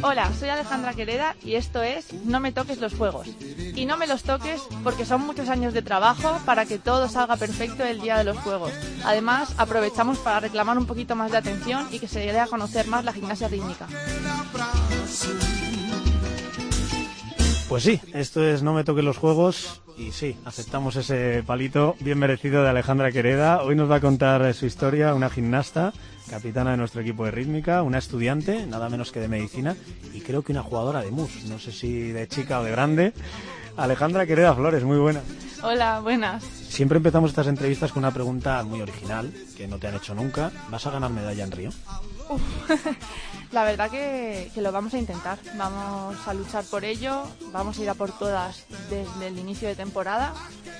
Hola, soy Alejandra Quereda y esto es No me toques los juegos. Y no me los toques porque son muchos años de trabajo para que todo salga perfecto el día de los juegos. Además, aprovechamos para reclamar un poquito más de atención y que se dé a conocer más la gimnasia rítmica. Pues sí, esto es No me toques los juegos y sí, aceptamos ese palito bien merecido de Alejandra Quereda. Hoy nos va a contar su historia una gimnasta, capitana de nuestro equipo de rítmica, una estudiante, nada menos que de medicina, y creo que una jugadora de mus, no sé si de chica o de grande. Alejandra Quereda Flores, muy buena. Hola, buenas. Siempre empezamos estas entrevistas con una pregunta muy original, que no te han hecho nunca. ¿Vas a ganar medalla en Río? La verdad que, que, lo vamos a intentar. Vamos a luchar por ello, vamos a ir a por todas desde el inicio de temporada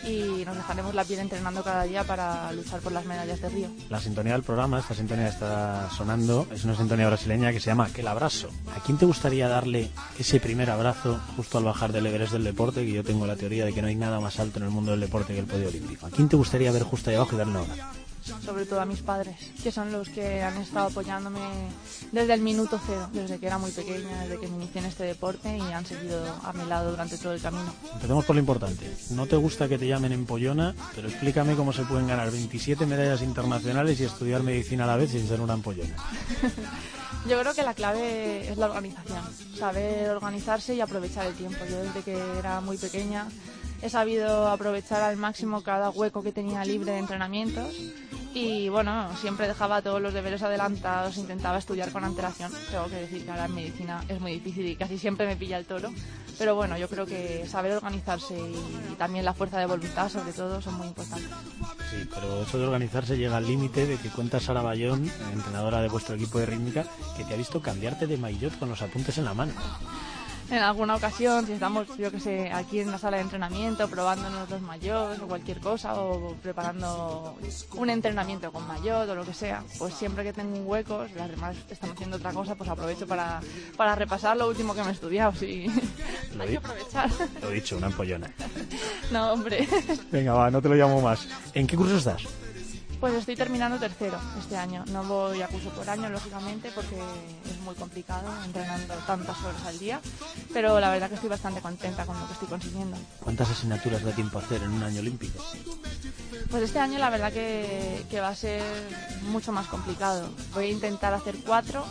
y nos dejaremos la piel entrenando cada día para luchar por las medallas de Río. La sintonía del programa, esta sintonía está sonando, es una sintonía brasileña que se llama Que el abrazo. ¿A quién te gustaría darle ese primer abrazo justo al bajar del Everest del deporte? Que yo tengo la teoría de que no hay nada más alto en el mundo del deporte que el podio olímpico. ¿A quién te gustaría ver justo ahí abajo y darle un abrazo? Sobre todo a mis padres, que son los que han estado apoyándome desde el minuto cero, desde que era muy pequeña, desde que me inicié en este deporte y han seguido a mi lado durante todo el camino. Empecemos por lo importante. No te gusta que te llamen empollona, pero explícame cómo se pueden ganar 27 medallas internacionales y estudiar medicina a la vez sin ser una empollona. Yo creo que la clave es la organización, saber organizarse y aprovechar el tiempo. Yo desde que era muy pequeña he sabido aprovechar al máximo cada hueco que tenía libre de entrenamientos y bueno, siempre dejaba todos los deberes adelantados, intentaba estudiar con antelación. Tengo que decir que ahora en medicina es muy difícil y casi siempre me pilla el toro. Pero bueno, yo creo que saber organizarse y también la fuerza de voluntad, sobre todo, son muy importantes. Sí, pero eso de organizarse llega al límite de que cuenta Sara Bayón, entrenadora de vuestro equipo de rítmica, que te ha visto cambiarte de maillot con los apuntes en la mano en alguna ocasión, si estamos, yo que sé, aquí en la sala de entrenamiento, probándonos los mayores o cualquier cosa, o preparando un entrenamiento con mayor o lo que sea, pues siempre que tengo un hueco, si las demás están haciendo otra cosa, pues aprovecho para, para repasar lo último que me he estudiado, sí. Hay que aprovechar. Lo he dicho, una empollona. no, hombre. Venga, va, no te lo llamo más. ¿En qué curso estás? Pues estoy terminando tercero este año. No voy a curso por año, lógicamente, porque es muy complicado entrenando tantas horas al día. Pero la verdad que estoy bastante contenta con lo que estoy consiguiendo. ¿Cuántas asignaturas da tiempo a hacer en un año olímpico? Pues este año la verdad que, que va a ser mucho más complicado. Voy a intentar hacer cuatro,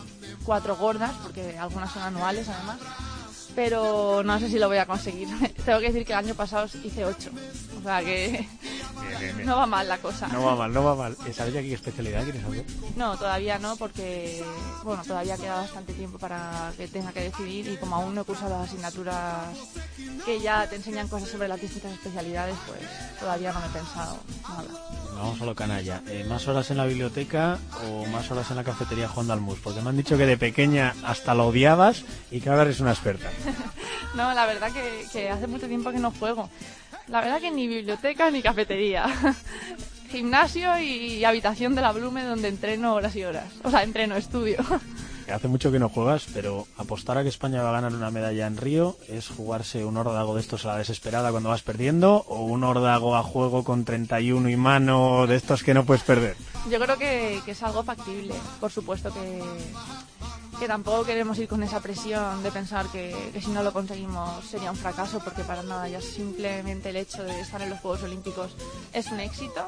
cuatro gordas, porque algunas son anuales además pero no sé si lo voy a conseguir. Tengo que decir que el año pasado hice ocho. O sea que no va mal la cosa. No va mal, no va mal. ¿Sabes ya qué especialidad quieres hacer? No, todavía no, porque bueno, todavía queda bastante tiempo para que tenga que decidir y como aún no he cursado las asignaturas que ya te enseñan cosas sobre las distintas especialidades, pues todavía no me he pensado nada. Vamos a lo canalla. Eh, ¿Más horas en la biblioteca o más horas en la cafetería jugando al mus? Porque me han dicho que de pequeña hasta lo odiabas y que ahora eres una experta. no, la verdad que, hace mucho tiempo que no juego. La verdad que ni biblioteca ni cafetería. Gimnasio y habitación de la Blume donde entreno horas y horas. O sea, entreno, estudio. Hace mucho que no juegas, pero apostar a que España va a ganar una medalla en Río es jugarse un órdago de estos a la desesperada cuando vas perdiendo o un órdago a juego con 31 y mano de estos que no puedes perder. Yo creo que, que es algo factible. Por supuesto que, que tampoco queremos ir con esa presión de pensar que, si no lo conseguimos sería un fracaso, porque para nada, ya simplemente el hecho de estar en los Juegos Olímpicos es un éxito.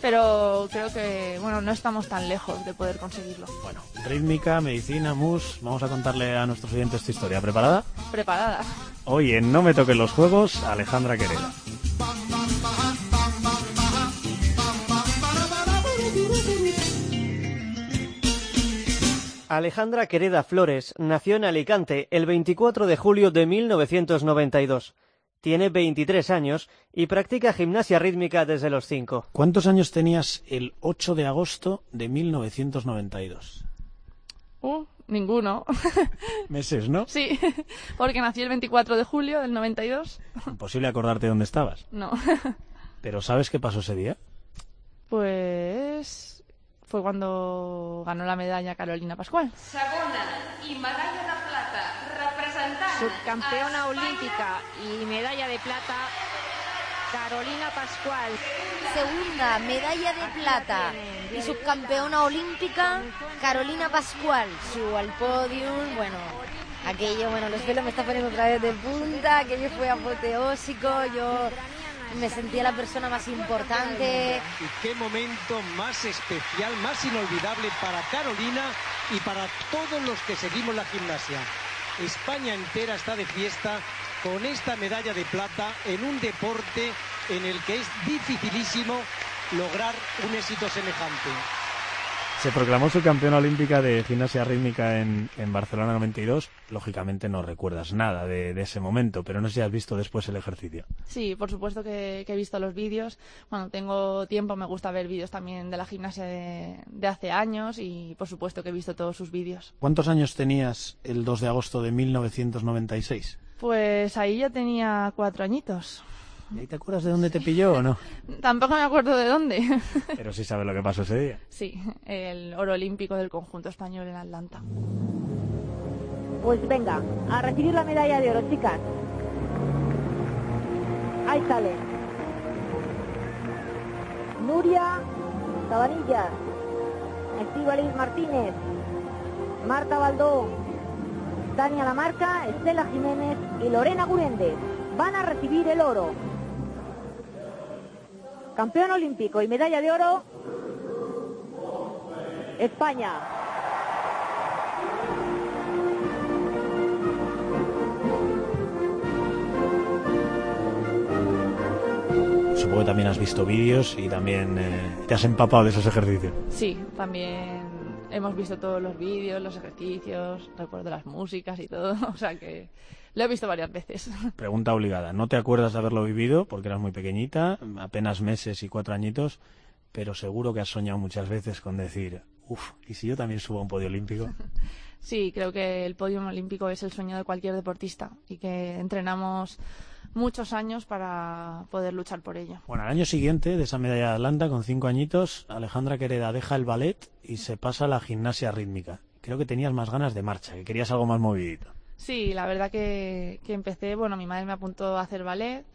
Pero creo que bueno no estamos tan lejos de poder conseguirlo. Bueno, rítmica, medicina, mus, vamos a contarle a nuestros oyentes esta historia. ¿Preparada? Preparada. Hoy en No me toquen los juegos, Alejandra Quereda. Alejandra Quereda Flores nació en Alicante el 24 de julio de 1992. Tiene 23 años y practica gimnasia rítmica desde los 5. ¿Cuántos años tenías el 8 de agosto de 1992? Uh, ninguno. Meses, ¿no? Sí, porque nací el 24 de julio del 92. Imposible acordarte dónde estabas. No. ¿Pero sabes qué pasó ese día? Pues fue cuando ganó la medalla Carolina Pascual. Medalla plata representant Subcampeona olímpica y medalla de plata, Carolina Pascual. Segunda medalla de plata y subcampeona olímpica Carolina Pascual. Subo al podium, bueno, aquello, bueno, los pelos me está poniendo otra vez de punta, aquello fue apoteósico, yo me sentía la persona más importante. Y qué momento más especial, más inolvidable para Carolina y para todos los que seguimos la gimnasia. España entera está de fiesta con esta medalla de plata en un deporte en el que es dificilísimo lograr un éxito semejante. Se proclamó su campeona olímpica de gimnasia rítmica en, en Barcelona 92. Lógicamente no recuerdas nada de, de, ese momento, pero no sé si has visto después el ejercicio. Sí, por supuesto que, que he visto los vídeos. Cuando tengo tiempo me gusta ver vídeos también de la gimnasia de, de, hace años y por supuesto que he visto todos sus vídeos. ¿Cuántos años tenías el 2 de agosto de 1996? Pues ahí ya tenía cuatro añitos. ¿Y ahí te acuerdas de dónde te pilló o no? Tampoco me acuerdo de dónde. Pero sí sabes lo que pasó ese día. Sí, el oro olímpico del conjunto español en Atlanta. Pues venga, a recibir la medalla de oro, chicas. Ahí sale. Nuria Sabanillas, Estíbaliz Martínez, Marta Baldó, Tania Lamarca, Estela Jiménez y Lorena Guréndez van a recibir el oro. Campeón olímpico y medalla de oro, España. Supongo que también has visto vídeos y también eh, te has empapado de esos ejercicios. Sí, también hemos visto todos los vídeos, los ejercicios, recuerdo las músicas y todo, o sea que lo he visto varias veces. Pregunta obligada, ¿no te acuerdas de haberlo vivido porque eras muy pequeñita, apenas meses y cuatro añitos, pero seguro que has soñado muchas veces con decir, uff, ¿y si yo también subo a un podio olímpico? Sí, creo que el podio olímpico es el sueño de cualquier deportista y que entrenamos muchos años para poder luchar por ello. Bueno, al año siguiente de esa medalla de Atlanta, con cinco añitos, Alejandra Quereda deja el ballet y se pasa a la gimnasia rítmica. Creo que tenías más ganas de marcha, que querías algo más movidito. Sí, la verdad que, que empecé, bueno, mi madre me apuntó a hacer ballet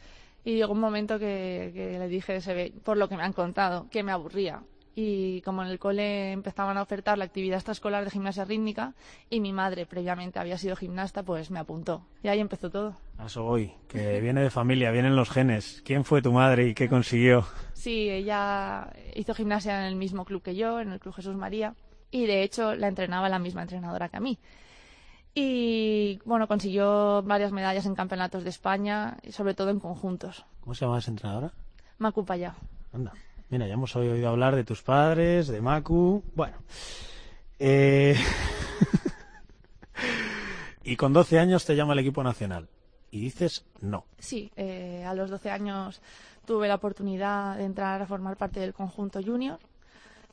y llegó un momento que, que le dije, se ve, por lo que me han contado, que me aburría y como en el cole empezaban a ofertar la actividad extraescolar de gimnasia rítmica y mi madre previamente había sido gimnasta, pues me apuntó. Y ahí empezó todo. A eso voy, que viene de familia, vienen los genes. ¿Quién fue tu madre y qué consiguió? Sí, ella hizo gimnasia en el mismo club que yo, en el Club Jesús María, y de hecho la entrenaba la misma entrenadora que a mí. Y bueno, consiguió varias medallas en campeonatos de España, y sobre todo en conjuntos. ¿Cómo se llama esa entrenadora? Macu Payá. Anda. Mira, ya hemos oído hablar de tus padres, de Macu. Bueno. Eh... y con 12 años te llama el equipo nacional. Y dices no. Sí, eh, a los 12 años tuve la oportunidad de entrar a formar parte del conjunto junior.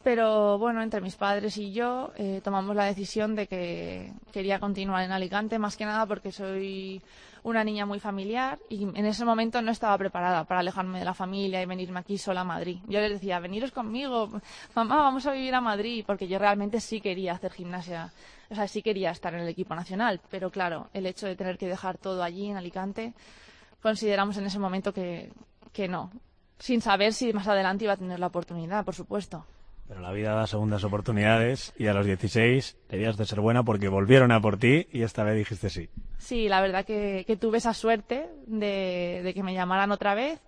Pero bueno, entre mis padres y yo eh, tomamos la decisión de que quería continuar en Alicante, más que nada porque soy una niña muy familiar y en ese momento no estaba preparada para alejarme de la familia y venirme aquí sola a Madrid. Yo les decía, veniros conmigo, mamá, vamos a vivir a Madrid, porque yo realmente sí quería hacer gimnasia, o sea, sí quería estar en el equipo nacional, pero claro, el hecho de tener que dejar todo allí en Alicante, consideramos en ese momento que, que no, sin saber si más adelante iba a tener la oportunidad, por supuesto. Pero la vida da segundas oportunidades y a los 16 debías de ser buena porque volvieron a por ti y esta vez dijiste sí. Sí, la verdad que, que tuve esa suerte de, de, que me llamaran otra vez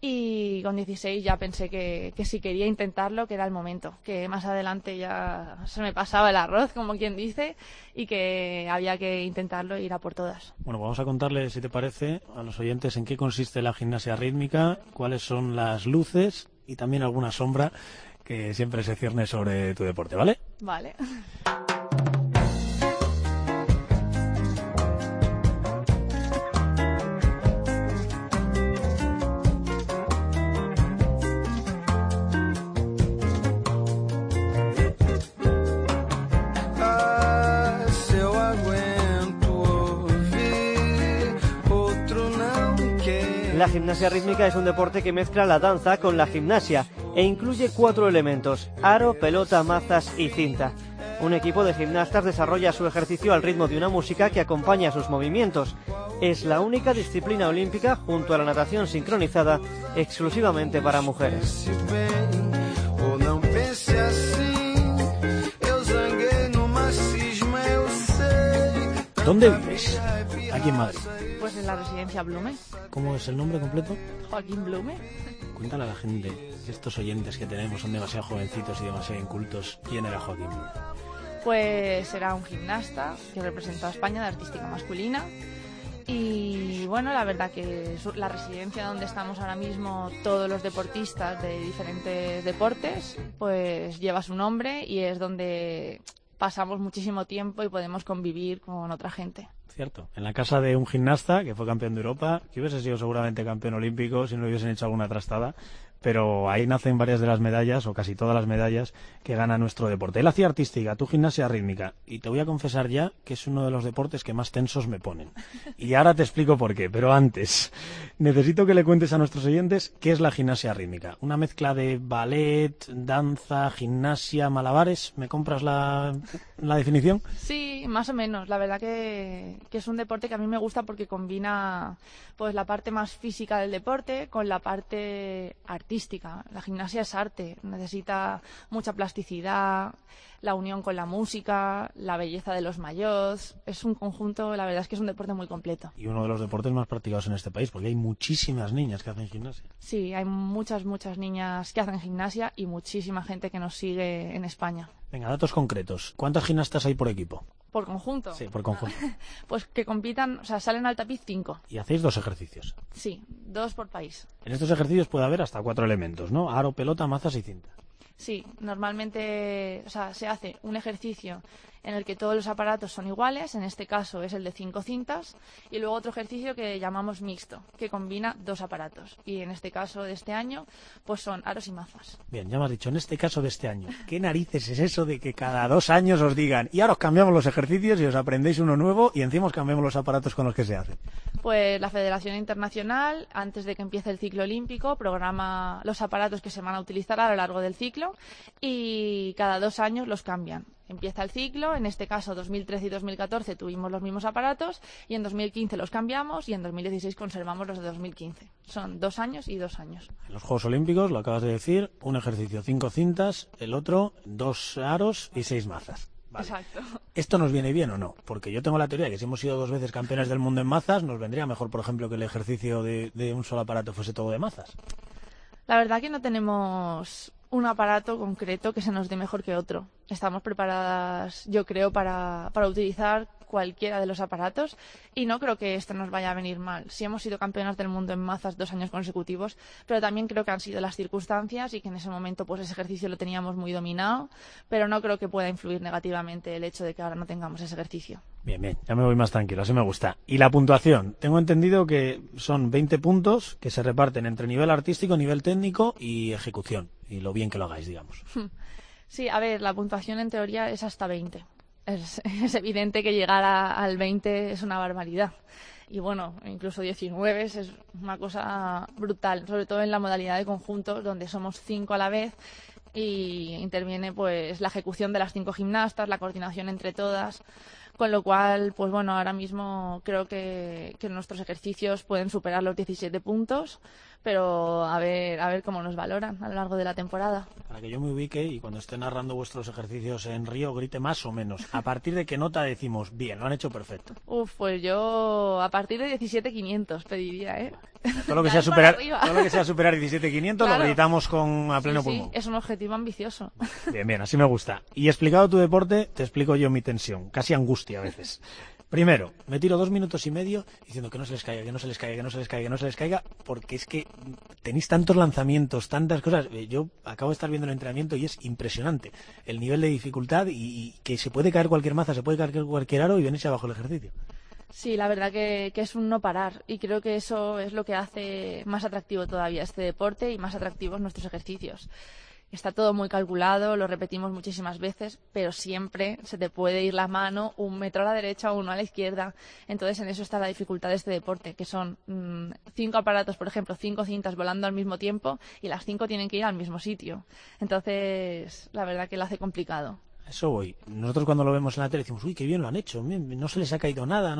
y con 16 ya pensé que, que si quería intentarlo, que era el momento, que más adelante ya se me pasaba el arroz, como quien dice, y que había que intentarlo e ir a por todas. Bueno, vamos a contarle, si te parece, a los oyentes en qué consiste la gimnasia rítmica, cuáles son las luces y también alguna sombra que siempre se cierne sobre tu deporte, ¿vale? Vale. La gimnasia rítmica es un deporte que mezcla la danza con la gimnasia e incluye cuatro elementos, aro, pelota, mazas y cinta. Un equipo de gimnastas desarrolla su ejercicio al ritmo de una música que acompaña sus movimientos. Es la única disciplina olímpica, junto a la natación sincronizada, exclusivamente para mujeres. ¿Dónde vives? Aquí en. En la residencia Blume. ¿Cómo es el nombre completo? Joaquín Blume. Cuéntale a la gente, estos oyentes que tenemos son demasiado jovencitos y demasiado incultos. ¿Quién era Joaquín Blume? Pues era un gimnasta que representó a España de artística masculina. Y bueno, la verdad que la residencia donde estamos ahora mismo, todos los deportistas de diferentes deportes, pues lleva su nombre y es donde pasamos muchísimo tiempo y podemos convivir con otra gente. Cierto. En la casa de un gimnasta que fue campeón de Europa, que hubiese sido seguramente campeón olímpico si no le hubiesen hecho alguna trastada, pero ahí nacen varias de las medallas, o casi todas las medallas, que gana nuestro deporte. Él hacía artística, tú gimnasia rítmica, y te voy a confesar ya que es uno de los deportes que más tensos me ponen. Y ahora te explico por qué, pero antes, necesito que le cuentes a nuestros oyentes qué es la gimnasia rítmica. Una mezcla de ballet, danza, gimnasia, malabares. ¿Me compras la, la definición? Sí, más o menos. La verdad que, que es un deporte que a mí me gusta porque combina pues la parte más física del deporte con la parte artística. La gimnasia es arte, necesita mucha plasticidad, la unión con la música, la belleza de los mayots. Es un conjunto, la verdad es que es un deporte muy completo. Y uno de los deportes más practicados en este país, porque hay muchísimas niñas que hacen gimnasia. Sí, hay muchas, muchas niñas que hacen gimnasia y muchísima gente que nos sigue en España. Venga, datos concretos. ¿Cuántas gimnastas hay por equipo? Por conjunto. Sí, por conjunto. Pues que compitan, o sea, salen al tapiz cinco. Y hacéis dos ejercicios. Sí, dos por país. En estos ejercicios puede haber hasta cuatro elementos, ¿no? Aro, pelota, mazas y cinta. Sí, normalmente, o sea, se hace un ejercicio en el que todos los aparatos son iguales, en este caso es el de cinco cintas, y luego otro ejercicio que llamamos mixto, que combina dos aparatos. Y en este caso de este año, pues son aros y mazas. Bien, ya me has dicho, en este caso de este año, ¿qué narices es eso de que cada dos años os digan, y ahora os cambiamos los ejercicios y os aprendéis uno nuevo y encima os cambiamos los aparatos con los que se hacen? Pues la Federación Internacional, antes de que empiece el ciclo olímpico, programa los aparatos que se van a utilizar a lo largo del ciclo y cada dos años los cambian. Empieza el ciclo, en este caso 2013 y 2014 tuvimos los mismos aparatos y en 2015 los cambiamos y en 2016 conservamos los de 2015. Son dos años y dos años. En los Juegos Olímpicos, lo acabas de decir, un ejercicio cinco cintas, el otro dos aros y seis mazas. Vale. Exacto. ¿Esto nos viene bien o no? Porque yo tengo la teoría de que si hemos sido dos veces campeones del mundo en mazas, nos vendría mejor, por ejemplo, que el ejercicio de, de un solo aparato fuese todo de mazas. La verdad que no tenemos un aparato concreto que se nos dé mejor que otro. Estamos preparadas, yo creo, para, para utilizar cualquiera de los aparatos y no creo que esto nos vaya a venir mal. Sí hemos sido campeonas del mundo en mazas dos años consecutivos, pero también creo que han sido las circunstancias y que en ese momento pues ese ejercicio lo teníamos muy dominado, pero no creo que pueda influir negativamente el hecho de que ahora no tengamos ese ejercicio. Bien, bien, ya me voy más tranquilo, así me gusta. Y la puntuación, tengo entendido que son 20 puntos que se reparten entre nivel artístico, nivel técnico y ejecución, y lo bien que lo hagáis, digamos. Sí, a ver, la puntuación en teoría es hasta 20. Es, evidente que llegar a- al 20 es una barbaridad. Y bueno, incluso 19 es es una cosa brutal, sobre todo en la modalidad de conjuntos, donde somos cinco a la vez y interviene pues la ejecución de las cinco gimnastas, la coordinación entre todas. Con lo cual, pues bueno, ahora mismo creo que, que nuestros ejercicios pueden superar los 17 puntos, pero a ver, a ver cómo nos valoran a lo largo de la temporada. Para que yo me ubique y cuando esté narrando vuestros ejercicios en Río grite más o menos. ¿A partir de qué nota decimos, bien, lo han hecho perfecto? Uf, pues yo a partir de 17.500 pediría, ¿eh? Todo lo que sea superar, todo lo que sea superar 17.500 lo Claro. gritamos con a pleno Sí, sí, pulmón. es un objetivo ambicioso. Bien, bien, así me gusta. Y explicado tu deporte, te explico yo mi tensión, casi angustia a veces. Primero, me tiro dos minutos y medio diciendo que no se les caiga, que no se les caiga, que no se les caiga, que no se les caiga, porque es que tenéis tantos lanzamientos, tantas cosas. Eh, Yo acabo de estar viendo el entrenamiento y es impresionante el nivel de dificultad y, que se puede caer cualquier maza, se puede caer cualquier aro y venirse abajo el ejercicio. Sí, la verdad que, que es un no parar y creo que eso es lo que hace más atractivo todavía este deporte y más atractivos nuestros ejercicios. Está todo muy calculado, lo repetimos muchísimas veces, pero siempre se te puede ir la mano un metro a la derecha o uno a la izquierda. Entonces, en eso está la dificultad de este deporte, que son mm, cinco aparatos, por ejemplo, cinco cintas volando al mismo tiempo y las cinco tienen que ir al mismo sitio. Entonces, la verdad que lo hace complicado. Eso voy. Nosotros cuando lo vemos en la tele decimos, uy, qué bien lo han hecho, no se les ha caído nada.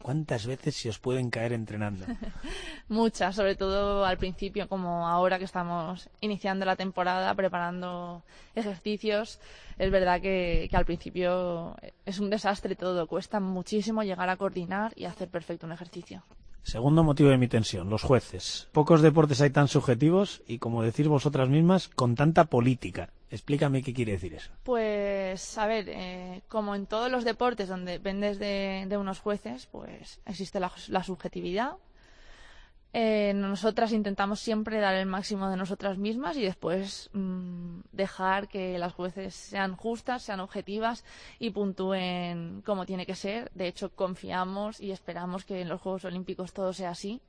¿Cuántas veces se os pueden caer entrenando? Muchas, sobre todo al principio, como ahora que estamos iniciando la temporada, preparando ejercicios. Es verdad que, que, al principio es un desastre todo, cuesta muchísimo llegar a coordinar y hacer perfecto un ejercicio. Segundo motivo de mi tensión, los jueces. Pocos deportes hay tan subjetivos y, como decís vosotras mismas, con tanta política. Explícame qué quiere decir eso. Pues, a ver, eh, como en todos los deportes donde dependes de, unos jueces, pues existe la subjetividad, eh, nosotras intentamos siempre dar el máximo de nosotras mismas y después mm, dejar que las jueces sean justas, sean objetivas y puntúen como tiene que ser. De hecho, confiamos y esperamos que en los Juegos Olímpicos todo sea así.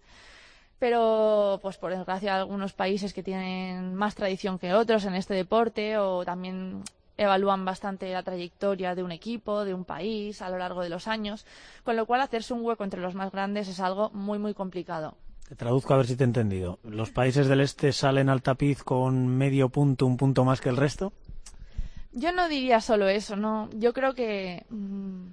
Pero, pues por desgracia, algunos países que tienen más tradición que otros en este deporte o también evalúan bastante la trayectoria de un equipo, de un país a lo largo de los años, con lo cual hacerse un hueco entre los más grandes es algo muy muy complicado. Te traduzco a ver si te he entendido. ¿Los países del este salen al tapiz con medio punto, un punto más que el resto? Yo no diría solo eso, no. Yo creo que, mm,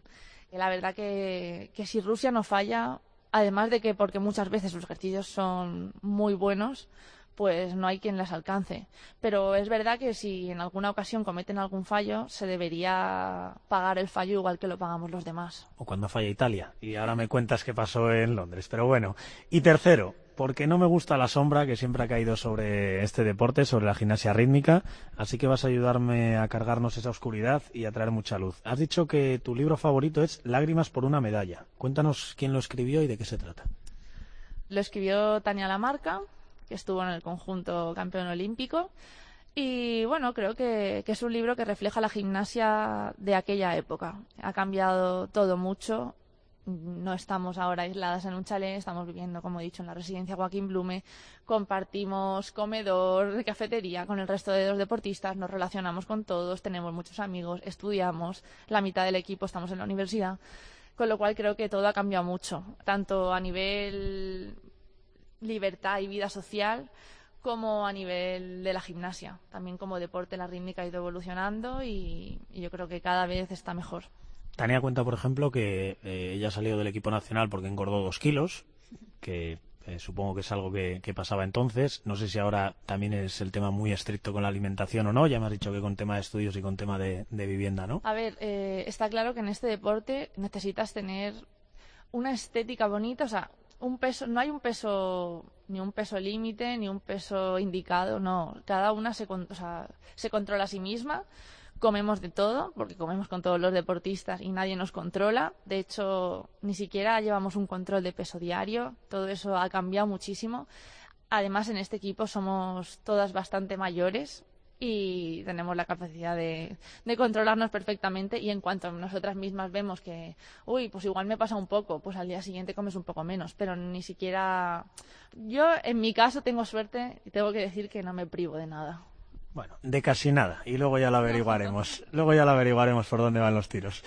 la verdad que, que si Rusia no falla, además de que porque muchas veces sus ejercicios son muy buenos, pues no hay quien las alcance. Pero es verdad que si en alguna ocasión cometen algún fallo, se debería pagar el fallo igual que lo pagamos los demás. O cuando falla Italia. Y ahora me cuentas qué pasó en Londres. Pero bueno. Y tercero, porque no me gusta la sombra que siempre ha caído sobre este deporte, sobre la gimnasia rítmica, así que vas a ayudarme a cargarnos esa oscuridad y a traer mucha luz. Has dicho que tu libro favorito es Lágrimas por una medalla. Cuéntanos quién lo escribió y de qué se trata. Lo escribió Tania Lamarca, que estuvo en el conjunto campeón olímpico. Y bueno, creo que, es un libro que refleja la gimnasia de aquella época. Ha cambiado todo mucho. No estamos ahora aisladas en un chalet, estamos viviendo, como he dicho, en la residencia Joaquín Blume. Compartimos comedor, cafetería con el resto de los deportistas, nos relacionamos con todos, tenemos muchos amigos, estudiamos, la mitad del equipo estamos en la universidad. Con lo cual creo que todo ha cambiado mucho, tanto a nivel libertad y vida social como a nivel de la gimnasia. También como deporte la rítmica ha ido evolucionando y, yo creo que cada vez está mejor. Tania cuenta, por ejemplo, que eh, ella salió del equipo nacional porque engordó dos kilos, que eh, supongo que es algo que, pasaba entonces. No sé si ahora también es el tema muy estricto con la alimentación o no. Ya me has dicho que con tema de estudios y con tema de, vivienda, ¿no? A ver, eh, está claro que en este deporte necesitas tener una estética bonita, o sea, un peso, no hay un peso, ni un peso límite, ni un peso indicado, no. Cada una se, se controla a sí misma. Comemos de todo, porque comemos con todos los deportistas y nadie nos controla. De hecho, ni siquiera llevamos un control de peso diario. Todo eso ha cambiado muchísimo. Además, en este equipo somos todas bastante mayores, y tenemos la capacidad de, controlarnos perfectamente y en cuanto nosotras mismas vemos que, uy, pues igual me pasa un poco, pues al día siguiente comes un poco menos, pero ni siquiera... Yo en mi caso tengo suerte y tengo que decir que no me privo de nada. Bueno, de casi nada. Y luego ya lo averiguaremos. luego ya lo averiguaremos por dónde van los tiros.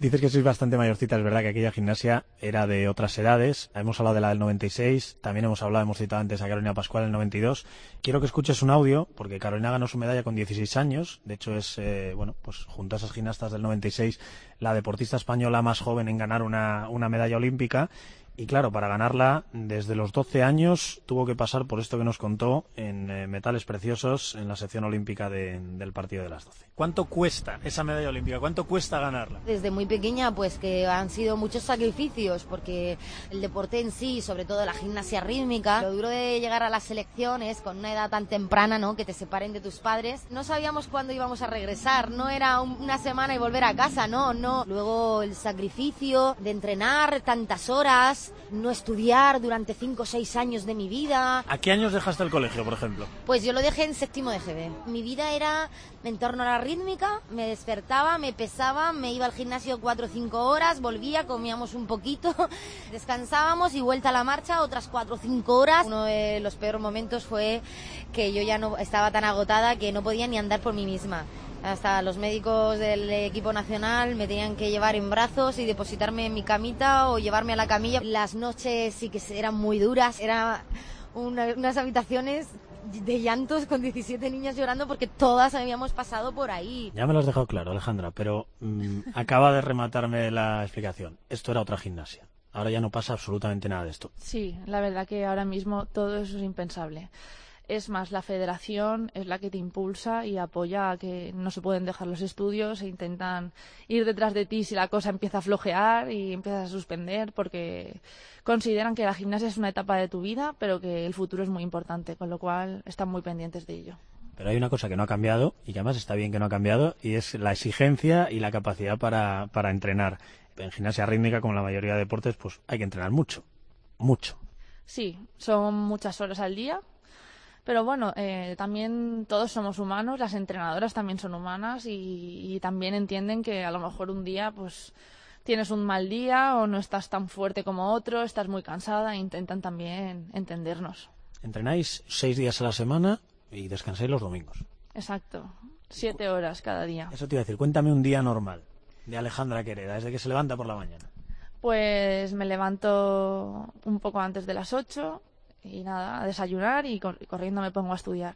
Dices que sois bastante mayorcita. Es verdad que aquella gimnasia era de otras edades. Hemos hablado de la del 96. También hemos hablado, hemos citado antes a Carolina Pascual en el 92. Quiero que escuches un audio, porque Carolina ganó su medalla con 16 años. De hecho, es, eh, bueno, pues junto a esas gimnastas del 96, la deportista española más joven en ganar una, una medalla olímpica. Y claro, para ganarla, desde los 12 años tuvo que pasar por esto que nos contó en eh, metales preciosos en la sección olímpica del partido de las 12. ¿Cuánto cuesta esa medalla olímpica? ¿Cuánto cuesta ganarla? Desde muy pequeña, pues que han sido muchos sacrificios, porque el deporte en sí, sobre todo la gimnasia rítmica, lo duro de llegar a las selecciones con una edad tan temprana, ¿no? Que te separen de tus padres. No sabíamos cuándo íbamos a regresar, no era una semana y volver a casa, no, no. Luego el sacrificio de entrenar tantas horas es no estudiar durante cinco o seis años de mi vida. ¿A qué años dejaste el colegio, por ejemplo? Pues yo lo dejé en séptimo de GB. Mi vida era en torno a la rítmica, me despertaba, me pesaba, me iba al gimnasio cuatro o cinco horas, volvía, comíamos un poquito, descansábamos y vuelta a la marcha otras cuatro o cinco horas. Uno de los peores momentos fue que yo ya no estaba tan agotada que no podía ni andar por mí misma. Hasta los médicos del equipo nacional me tenían que llevar en brazos y depositarme en mi camita o llevarme a la camilla. Las noches sí que eran muy duras, eran una- unas habitaciones de llantos con 17 niñas llorando porque todas habíamos pasado por ahí. Ya me lo has dejado claro, Alejandra, pero mm, acaba de rematarme la explicación. Esto era otra gimnasia. Ahora ya no pasa absolutamente nada de esto. Sí, la verdad que ahora mismo todo eso es impensable. Es más, la federación es la que te impulsa y apoya a que no se pueden dejar los estudios e intentan ir detrás de ti si la cosa empieza a flojear y empiezas a suspender porque consideran que la gimnasia es una etapa de tu vida, pero que el futuro es muy importante, con lo cual están muy pendientes de ello. Pero hay una cosa que no ha cambiado y que además está bien que no ha cambiado y es la exigencia y la capacidad para, para entrenar. En gimnasia rítmica, como la mayoría de deportes, pues hay que entrenar mucho. Mucho. Sí, son muchas horas al día, pero bueno, eh, también todos somos humanos, las entrenadoras también son humanas y, y también entienden que a lo mejor un día pues tienes un mal día o no estás tan fuerte como otro, estás muy cansada e intentan también entendernos. Entrenáis seis días a la semana y descansáis los domingos. Exacto, siete horas cada día. Eso te iba a decir, cuéntame un día normal de Alejandra Quereda, desde que se levanta por la mañana. Pues me levanto un poco antes de las 8 y nada, a desayunar y cor- corriendo me pongo a estudiar.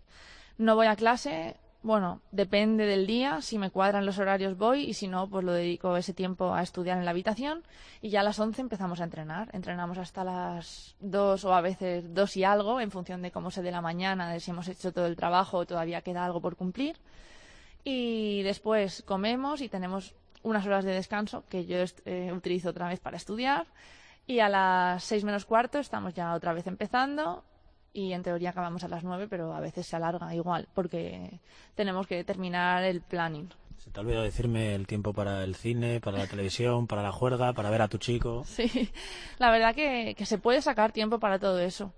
No voy a clase, bueno, depende del día, si me cuadran los horarios voy y si no, pues lo dedico ese tiempo a estudiar en la habitación y ya a las 11 empezamos a entrenar. Entrenamos hasta las 2 o a veces 2 y algo en función de cómo se dé la mañana, de si hemos hecho todo el trabajo o todavía queda algo por cumplir. Y después comemos y tenemos unas horas de descanso que yo eh, utilizo otra vez para estudiar. Y a las seis menos cuarto estamos ya otra vez empezando. Y en teoría acabamos a las nueve, pero a veces se alarga igual porque tenemos que terminar el planning. Se te ha olvidado decirme el tiempo para el cine, para la televisión, para la juerga, para ver a tu chico. Sí, la verdad que, que se puede sacar tiempo para todo eso.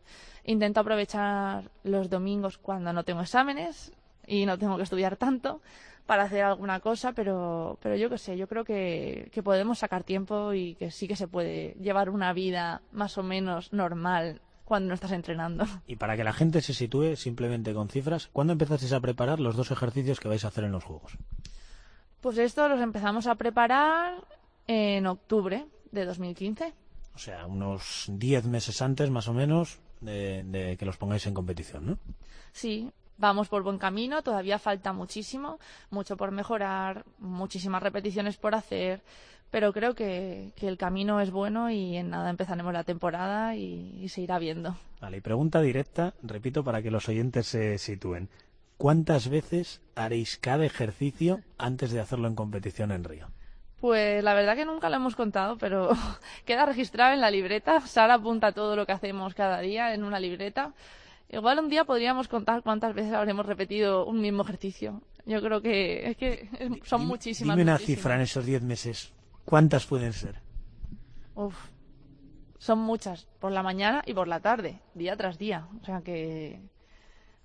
Intento aprovechar los domingos cuando no tengo exámenes y no tengo que estudiar tanto para hacer alguna cosa, pero, pero yo qué sé, yo creo que, que podemos sacar tiempo y que sí que se puede llevar una vida más o menos normal cuando no estás entrenando. Y para que la gente se sitúe simplemente con cifras, ¿cuándo empezasteis a preparar los dos ejercicios que vais a hacer en los Juegos? Pues esto los empezamos a preparar en octubre de 2015. O sea, unos 10 meses antes, más o menos, de, de que los pongáis en competición, ¿no? Sí, vamos por buen camino, todavía falta muchísimo, mucho por mejorar, muchísimas repeticiones por hacer, pero creo que, que el camino es bueno y en nada empezaremos la temporada y, y se irá viendo. Vale, y pregunta directa, repito, para que los oyentes se sitúen. ¿Cuántas veces haréis cada ejercicio antes de hacerlo en competición en Río? Pues la verdad que nunca lo hemos contado, pero queda registrado en la libreta. Sara apunta todo lo que hacemos cada día en una libreta. Igual un día podríamos contar cuántas veces habremos repetido un mismo ejercicio. Yo creo que, es que son Dime- muchísimas. Dime una muchísimas. cifra en esos 10 meses. ¿Cuántas pueden ser? Uf, son muchas, por la mañana y por la tarde, día tras día. O sea que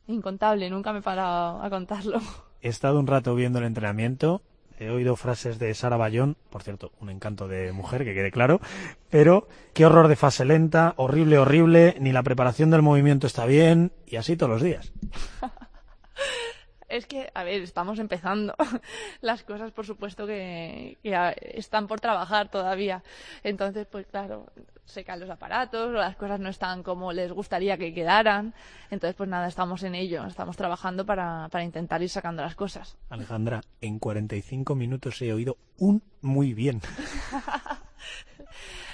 incontable, nunca me he parado a contarlo. He estado un rato viendo el entrenamiento, he oído frases de Sara Bayón, por cierto, un encanto de mujer, que quede claro, pero qué horror de fase lenta, horrible, horrible, ni la preparación del movimiento está bien, y así todos los días. Es que, a ver, estamos empezando. Las cosas, por supuesto, que, que están por trabajar todavía. Entonces, pues claro, se caen los aparatos o las cosas no están como les gustaría que quedaran. Entonces, pues nada, estamos en ello. Estamos trabajando para, para intentar ir sacando las cosas. Alejandra, en 45 minutos he oído un muy bien.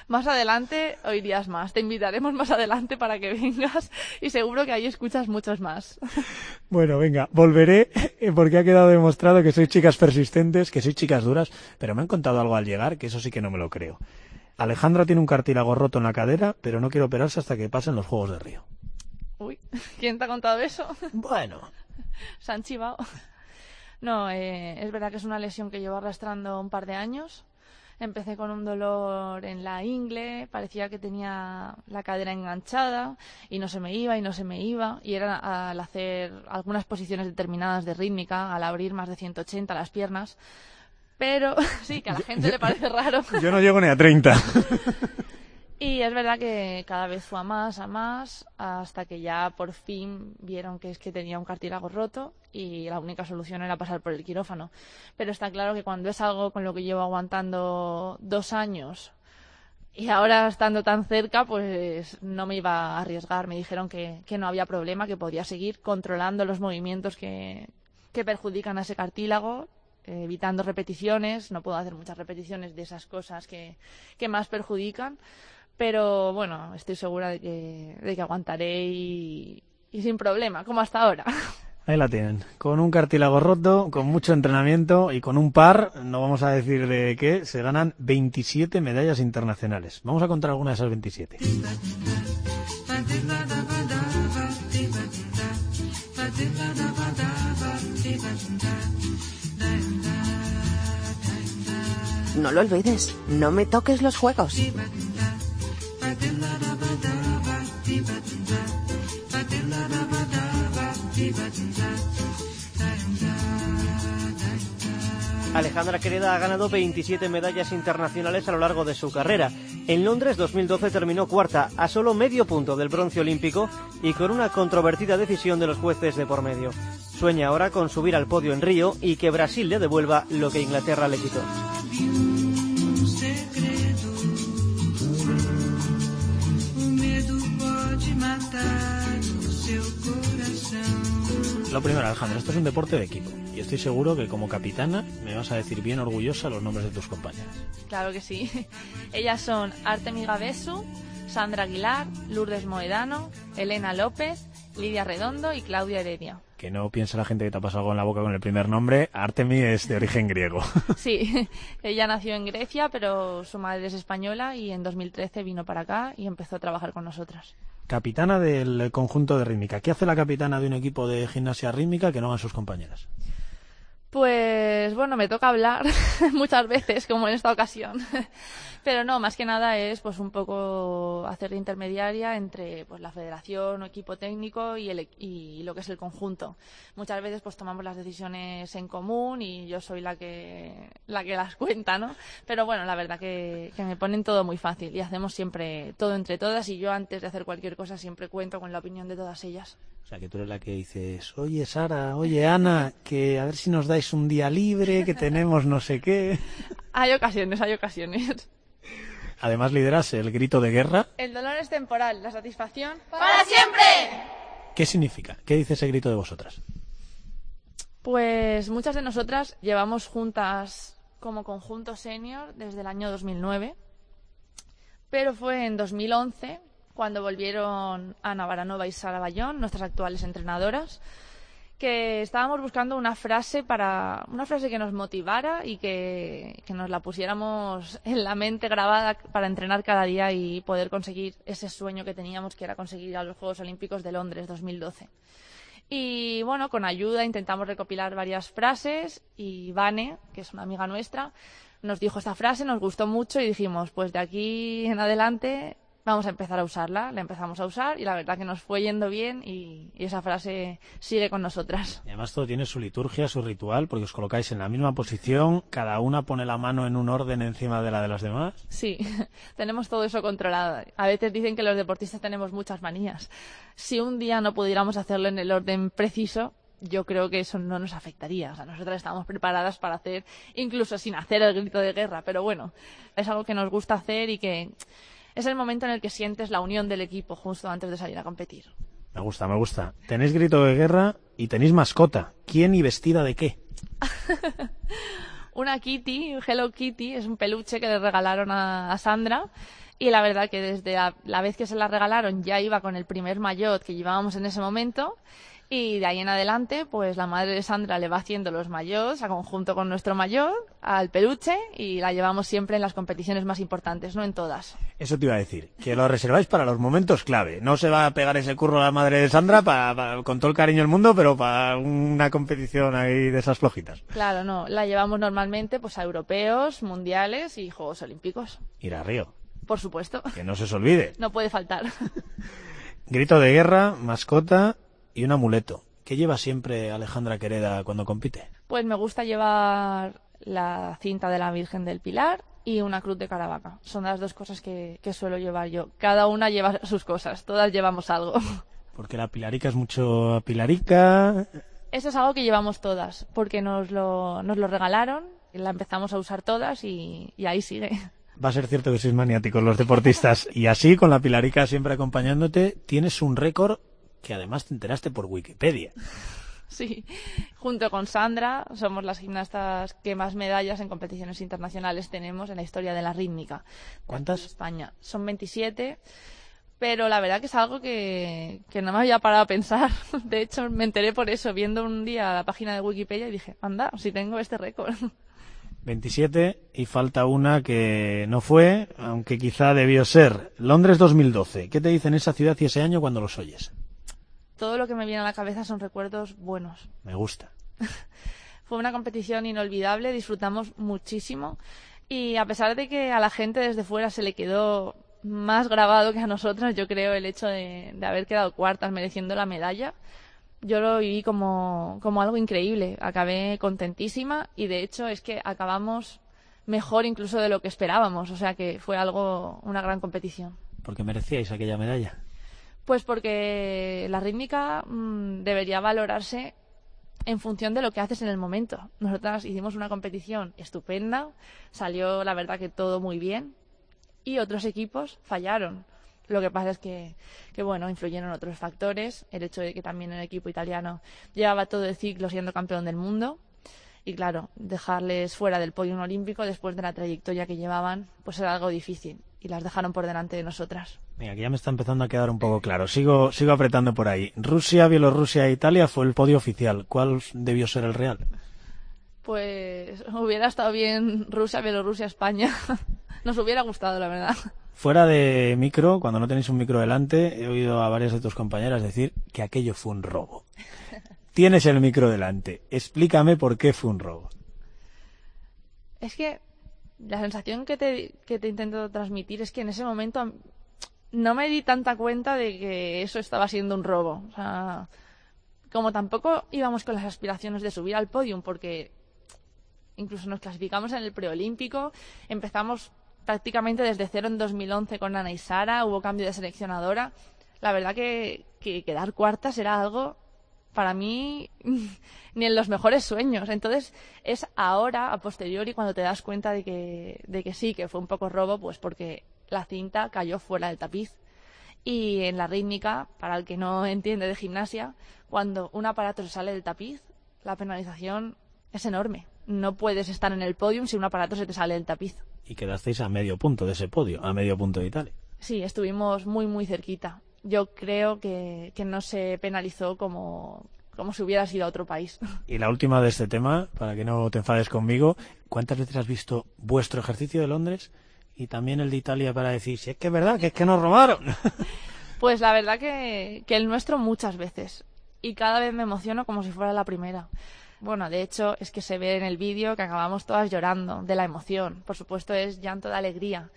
Más adelante oirías más. Te invitaremos más adelante para que vengas y seguro que ahí escuchas muchos más. Bueno, venga, volveré eh, porque ha quedado demostrado que sois chicas persistentes, que sois chicas duras, pero me han contado algo al llegar que eso sí que no me lo creo. Alejandra tiene un cartílago roto en la cadera, pero no quiere operarse hasta que pasen los Juegos de Río. Uy, ¿quién te ha contado eso? Bueno, Se han chivado. No, eh, es verdad que es una lesión que llevo arrastrando un par de años. Empecé con un dolor en la ingle, parecía que tenía la cadera enganchada y no se me iba y no se me iba. Y era al hacer algunas posiciones determinadas de rítmica, al abrir más de 180 las piernas. Pero sí, que a la gente le parece raro. Yo no llego ni a 30. Y es verdad que cada vez fue a más, a más, hasta que ya por fin vieron que es que tenía un cartílago roto y la única solución era pasar por el quirófano. Pero está claro que cuando es algo con lo que llevo aguantando dos años y ahora estando tan cerca, pues no me iba a arriesgar. Me dijeron que, que no había problema, que podía seguir controlando los movimientos que, que perjudican a ese cartílago evitando repeticiones, no puedo hacer muchas repeticiones de esas cosas que, que más perjudican, pero bueno, estoy segura de que, de que aguantaré y, y sin problema, como hasta ahora. Ahí la tienen, con un cartílago roto, con mucho entrenamiento y con un par, no vamos a decir de qué, se ganan 27 medallas internacionales. Vamos a contar alguna de esas 27. No lo olvides, no me toques los juegos. Alejandra Quereda ha ganado 27 medallas internacionales a lo largo de su carrera. En Londres 2012 terminó cuarta, a solo medio punto del bronce olímpico y con una controvertida decisión de los jueces de por medio. Sueña ahora con subir al podio en Río y que Brasil le devuelva lo que Inglaterra le quitó. Lo primero, Alejandra, esto es un deporte de equipo y estoy seguro que como capitana me vas a decir bien orgullosa los nombres de tus compañeras. Claro que sí. Ellas son Artemi Gabesu, Sandra Aguilar, Lourdes Moedano, Elena López, Lidia Redondo y Claudia Heredia. Que no piense la gente que te ha pasado algo en la boca con el primer nombre. Artemi es de origen griego. Sí, ella nació en Grecia, pero su madre es española y en 2013 vino para acá y empezó a trabajar con nosotras. Capitana del conjunto de rítmica. ¿Qué hace la capitana de un equipo de gimnasia rítmica que no hagan sus compañeras? Pues bueno, me toca hablar muchas veces, como en esta ocasión. Pero no, más que nada es pues un poco hacer de intermediaria entre pues la federación o equipo técnico y, el, y lo que es el conjunto. Muchas veces pues tomamos las decisiones en común y yo soy la que la que las cuenta, ¿no? Pero bueno, la verdad que, que me ponen todo muy fácil y hacemos siempre todo entre todas y yo antes de hacer cualquier cosa siempre cuento con la opinión de todas ellas. O sea, que tú eres la que dices, oye Sara, oye Ana, que a ver si nos dais un día libre, que tenemos no sé qué. Hay ocasiones, hay ocasiones. Además lideras el grito de guerra. El dolor es temporal, la satisfacción. ¡Para siempre! ¿Qué significa? ¿Qué dice ese grito de vosotras? Pues muchas de nosotras llevamos juntas como conjunto senior desde el año 2009, pero fue en 2011 cuando volvieron Ana Baranova y Sara Bayón, nuestras actuales entrenadoras, que estábamos buscando una frase para una frase que nos motivara y que, que, nos la pusiéramos en la mente grabada para entrenar cada día y poder conseguir ese sueño que teníamos que era conseguir a los Juegos Olímpicos de Londres 2012. Y bueno, con ayuda intentamos recopilar varias frases y Vane, que es una amiga nuestra, nos dijo esta frase, nos gustó mucho y dijimos, pues de aquí en adelante vamos a empezar a usarla. La empezamos a usar y la verdad que nos fue yendo bien y, y, esa frase sigue con nosotras. Y además todo tiene su liturgia, su ritual, porque os colocáis en la misma posición, cada una pone la mano en un orden encima de la de las demás. Sí, tenemos todo eso controlado. A veces dicen que los deportistas tenemos muchas manías. Si un día no pudiéramos hacerlo en el orden preciso, yo creo que eso no nos afectaría. O sea, nosotras estamos preparadas para hacer, incluso sin hacer el grito de guerra, pero bueno, es algo que nos gusta hacer y que es el momento en el que sientes la unión del equipo justo antes de salir a competir. Me gusta, me gusta. Tenéis grito de guerra y tenéis mascota. ¿Quién y vestida de qué? Una Kitty, Hello Kitty, es un peluche que le regalaron a, a Sandra. Y la verdad que desde la, la, vez que se la regalaron ya iba con el primer maillot que llevábamos en ese momento Y de ahí en adelante, pues la madre de Sandra le va haciendo los mayores a conjunto con nuestro mayor, al peluche, y la llevamos siempre en las competiciones más importantes, no en todas. Eso te iba a decir, que lo reserváis para los momentos clave. No se va a pegar ese curro a la madre de Sandra pa- pa- con todo el cariño del mundo, pero para una competición ahí de esas flojitas. Claro, no, la llevamos normalmente pues a europeos, mundiales y Juegos Olímpicos. Ir a Río, Por supuesto. que no se os olvide. No puede faltar. Grito de guerra, mascota y un amuleto. ¿Qué lleva siempre Alejandra Quereda cuando compite? Pues me gusta llevar la cinta de la Virgen del Pilar y una cruz de Caravaca. Son las dos cosas que, que suelo llevar yo. Cada una lleva sus cosas, todas llevamos algo. Porque la pilarica es mucho pilarica. Eso es algo que llevamos todas, porque nos lo, nos lo regalaron, la empezamos a usar todas y, y ahí sigue. Va a ser cierto que sois maniáticos los deportistas. Y así, con la pilarica siempre acompañándote, tienes un récord que además te enteraste por Wikipedia. Sí, junto con Sandra somos las gimnastas que más medallas en competiciones internacionales tenemos en la historia de la rítmica. ¿Cuántas? En España. Son 27, pero la verdad que es algo que, que no me había parado a pensar. De hecho, me enteré por eso, viendo un día la página de Wikipedia y dije, anda, si tengo este récord. 27 y falta una que no fue, aunque quizá debió ser. Londres 2012. ¿Qué te dicen esa ciudad y ese año cuando los oyes? Todo lo que me viene a la cabeza son recuerdos buenos. Me gusta. Fue una competición inolvidable, disfrutamos muchísimo y a pesar de que a la gente desde fuera se le quedó más grabado que a nosotras, yo creo, el hecho de, de haber quedado cuartas mereciendo la medalla, yo lo viví como, como algo increíble. Acabé contentísima y de hecho es que acabamos mejor incluso de lo que esperábamos, o sea que fue algo, una gran competición. Porque merecíais aquella medalla. Pues porque la rítmica mm, debería valorarse en función de lo que haces en el momento. Nosotras hicimos una competición estupenda, salió la verdad que todo muy bien y otros equipos fallaron. Lo que pasa es que, que bueno, influyeron otros factores, el hecho de que también el equipo italiano llevaba todo el ciclo siendo campeón del mundo y claro, dejarles fuera del podio olímpico después de la trayectoria que llevaban, pues era algo difícil y las dejaron por delante de nosotras. Venga, que ya me está empezando a quedar un poco claro. Sigo, sigo apretando por ahí. Rusia, Bielorrusia e Italia fue el podio oficial. ¿Cuál debió ser el real? Pues hubiera estado bien Rusia, Bielorrusia, España. Nos hubiera gustado, la verdad. Fuera de micro, cuando no tenéis un micro delante, he oído a varias de tus compañeras decir que aquello fue un robo. Tienes el micro delante. Explícame por qué fue un robo. Es que la sensación que te, que te intento transmitir es que en ese momento no me di tanta cuenta de que eso estaba siendo un robo. O sea, como tampoco íbamos con las aspiraciones de subir al podium, porque incluso nos clasificamos en el preolímpico, empezamos prácticamente desde cero en 2011 con Ana y Sara, hubo cambio de seleccionadora. La verdad que, que quedar cuartas era algo para mí ni en los mejores sueños. Entonces es ahora, a posteriori, cuando te das cuenta de que, de que sí, que fue un poco robo, pues porque la cinta cayó fuera del tapiz. Y en la rítmica, para el que no entiende de gimnasia, cuando un aparato se sale del tapiz, la penalización es enorme. No puedes estar en el podium si un aparato se te sale del tapiz. Y quedasteis a medio punto de ese podio, a medio punto de Italia. Sí, estuvimos muy, muy cerquita. Yo creo que, que no se penalizó como, como si hubiera sido a otro país. Y la última de este tema, para que no te enfades conmigo, ¿cuántas veces has visto vuestro ejercicio de Londres y también el de Italia para decir, si es que es verdad, que es que nos robaron? Pues la verdad que, que el nuestro muchas veces. Y cada vez me emociono como si fuera la primera. Bueno, de hecho, es que se ve en el vídeo que acabamos todas llorando de la emoción. Por supuesto, es llanto de alegría.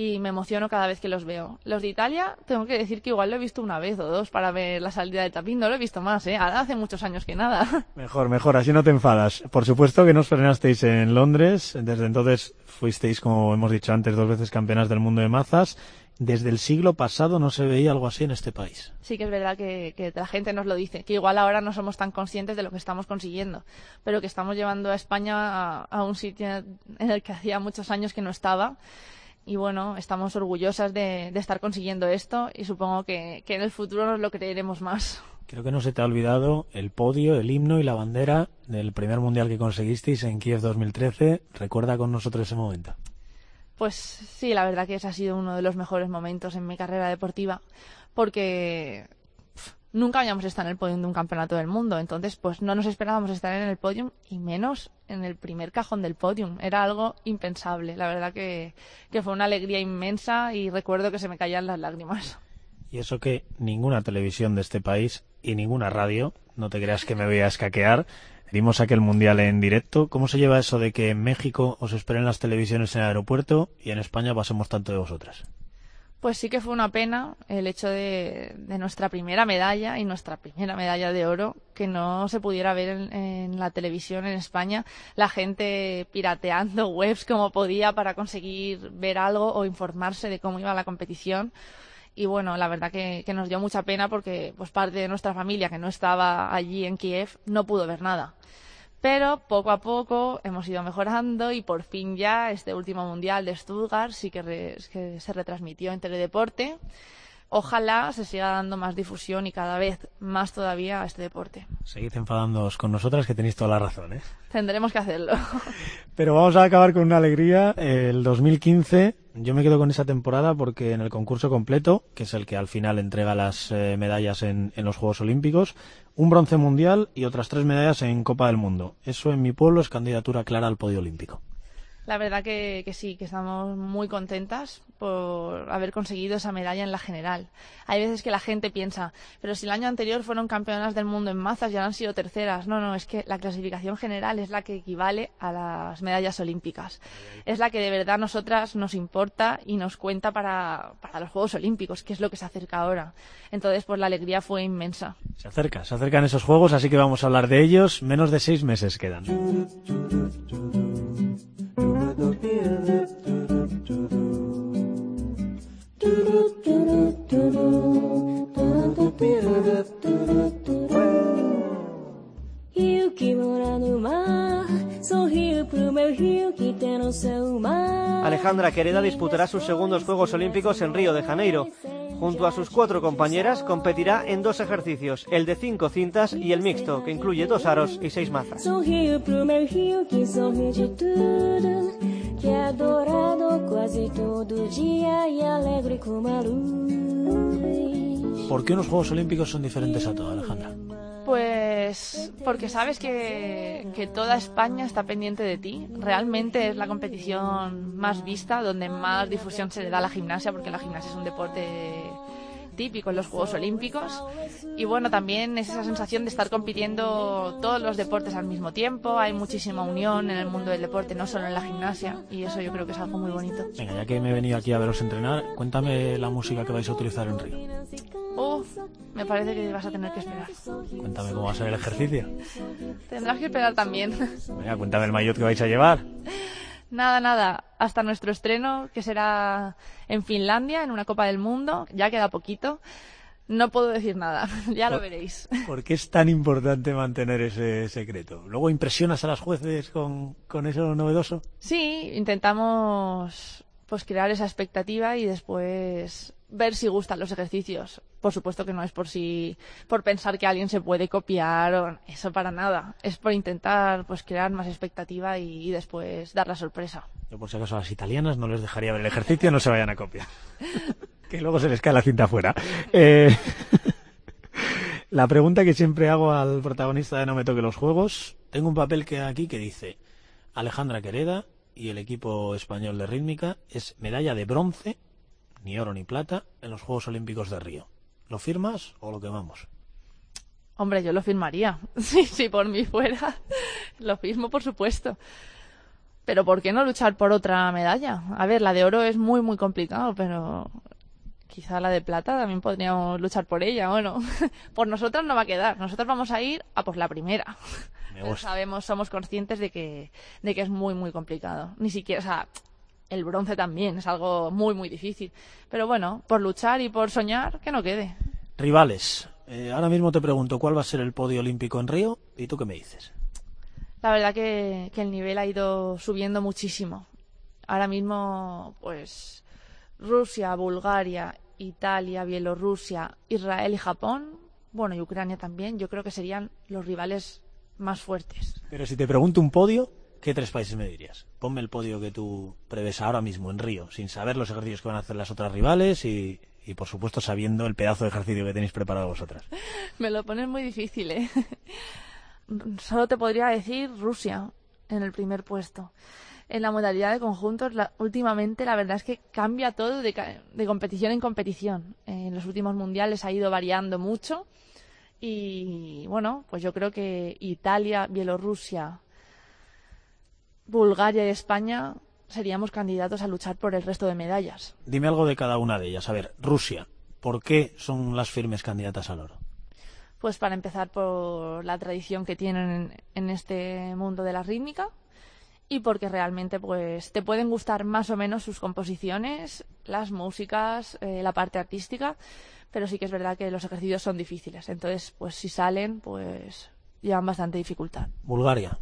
Y me emociono cada vez que los veo. Los de Italia, tengo que decir que igual lo he visto una vez o dos para ver la salida de Tapín. No lo he visto más, ¿eh? Ahora hace muchos años que nada. Mejor, mejor, así no te enfadas. Por supuesto que no os frenasteis en Londres. Desde entonces fuisteis, como hemos dicho antes, dos veces campeonas del mundo de mazas. Desde el siglo pasado no se veía algo así en este país. Sí que es verdad que, que la gente nos lo dice, que igual ahora no somos tan conscientes de lo que estamos consiguiendo, pero que estamos llevando a España a, a un sitio en el que hacía muchos años que no estaba. Y bueno, estamos orgullosas de, de estar consiguiendo esto y supongo que, que en el futuro nos lo creeremos más. Creo que no se te ha olvidado el podio, el himno y la bandera del primer mundial que conseguisteis en Kiev 2013. Recuerda con nosotros ese momento. Pues sí, la verdad que ese ha sido uno de los mejores momentos en mi carrera deportiva, porque nunca habíamos estado en el podium de un campeonato del mundo, entonces pues no nos esperábamos estar en el podium y menos en el primer cajón del podium. Era algo impensable, la verdad que, fue una alegría inmensa y recuerdo que se me caían las lágrimas. Y eso que ninguna televisión de este país y ninguna radio, no te creas que me voy a escaquear, Vimos aquel mundial en directo. ¿Cómo se lleva eso de que en México os esperen las televisiones en el aeropuerto y en España pasemos tanto de vosotras? Pues sí que fue una pena el hecho de, nuestra primera medalla y nuestra primera medalla de oro que no se pudiera ver en, la televisión en España, la gente pirateando webs como podía para conseguir ver algo o informarse de cómo iba la competición y bueno, la verdad que, nos dio mucha pena porque pues parte de nuestra familia que no estaba allí en Kiev no pudo ver nada. Pero poco a poco hemos ido mejorando y por fin ya este último mundial de Stuttgart sí que, que se retransmitió en Teledeporte ojalá se siga dando más difusión y cada vez más todavía a este deporte. Seguid enfadándoos con nosotras que tenéis toda la razón, ¿eh? Tendremos que hacerlo. Pero vamos a acabar con una alegría. El 2015, yo me quedo con esa temporada porque en el concurso completo, que es el que al final entrega las eh, medallas en, en los Juegos Olímpicos, un bronce mundial y otras tres medallas en Copa del Mundo. Eso en mi pueblo es candidatura clara al podio olímpico. La verdad que, sí, que estamos muy contentas por haber conseguido esa medalla en la general. Hay veces que la gente piensa, pero si el año anterior fueron campeonas del mundo en mazas y ahora han sido terceras. No, no, es que la clasificación general es la que equivale a las medallas olímpicas. Es la que de verdad a nosotras nos importa y nos cuenta para, para los Juegos Olímpicos, que es lo que se acerca ahora. Entonces, pues la alegría fue inmensa. Se acerca, se acercan esos Juegos, así que vamos a hablar de ellos. Menos de seis meses quedan. Alejandra Quereda disputará sus segundos Juegos Olímpicos en Río de Janeiro. Junto a sus cuatro compañeras competirá en dos ejercicios, el de cinco cintas y el mixto, que incluye dos aros y seis mazas. ¿Por qué unos Juegos Olímpicos son diferentes a todos, Alejandra? Pues porque sabes que, que, toda España está pendiente de ti. Realmente es la competición más vista, donde más difusión se le da a la gimnasia, porque la gimnasia es un deporte típico en los Juegos Olímpicos. Y bueno, también es esa sensación de estar compitiendo todos los deportes al mismo tiempo. Hay muchísima unión en el mundo del deporte, no solo en la gimnasia. Y eso yo creo que es algo muy bonito. Venga, ya que me he venido aquí a veros entrenar, cuéntame la música que vais a utilizar en Río. Uf, me parece que vas a tener que esperar. Cuéntame cómo va a ser el ejercicio. Tendrás que esperar también. Venga, cuéntame el maillot que vais a llevar. Nada, nada, hasta nuestro estreno, que será en Finlandia, en una Copa del Mundo, ya queda poquito. No puedo decir nada, ya lo veréis. ¿Por qué es tan importante mantener ese secreto? ¿Luego impresionas a las jueces con, con eso novedoso? Sí, intentamos pues crear esa expectativa y después ver si gustan los ejercicios. Por supuesto que no es por si por pensar que alguien se puede copiar o eso para nada. Es por intentar pues crear más expectativa y, después dar la sorpresa. Yo por si acaso a las italianas no les dejaría ver el ejercicio, no se vayan a copiar. que luego se les cae la cinta afuera. Eh, la pregunta que siempre hago al protagonista de No me toque los juegos, tengo un papel que aquí que dice Alejandra Quereda y el equipo español de rítmica es medalla de bronce, ni oro ni plata, en los Juegos Olímpicos de Río. ¿Lo firmas o lo quemamos? Hombre, yo lo firmaría. Sí, sí, por mí fuera. Lo firmo, por supuesto. Pero ¿por qué no luchar por otra medalla? A ver, la de oro es muy, muy complicado, pero quizá la de plata también podríamos luchar por ella, ¿o no? por nosotros no va a quedar. Nosotros vamos a ir a por la primera sabemos, somos conscientes de que, de que es muy, muy complicado. Ni siquiera, o sea, el bronce también es algo muy, muy difícil. Pero bueno, por luchar y por soñar, que no quede. Rivales. Eh, ahora mismo te pregunto cuál va a ser el podio olímpico en Río y tú qué me dices. La verdad que, que el nivel ha ido subiendo muchísimo. Ahora mismo, pues, Rusia, Bulgaria, Italia, Bielorrusia, Israel y Japón, bueno, y Ucrania también, yo creo que serían los rivales más fuertes. Pero si te pregunto un podio, ¿qué tres países me dirías? Ponme el podio que tú prevés ahora mismo en Río, sin saber los ejercicios que van a hacer las otras rivales y, y por supuesto sabiendo el pedazo de ejercicio que tenéis preparado vosotras. Me lo pones muy difícil, ¿eh? Solo te podría decir Rusia en el primer puesto. En la modalidad de conjuntos, últimamente la verdad es que cambia todo de, de competición en competición. En los últimos mundiales ha ido variando mucho y bueno, pues yo creo que Italia, Bielorrusia, Bulgaria y España seríamos candidatos a luchar por el resto de medallas. Dime algo de cada una de ellas. A ver, Rusia, ¿por qué son las firmes candidatas al oro? Pues para empezar por la tradición que tienen en, este mundo de la rítmica y porque realmente pues te pueden gustar más o menos sus composiciones, las músicas, eh, la parte artística, pero sí que es verdad que los ejercicios son difíciles. Entonces, pues si salen, pues llevan bastante dificultad. Bulgaria.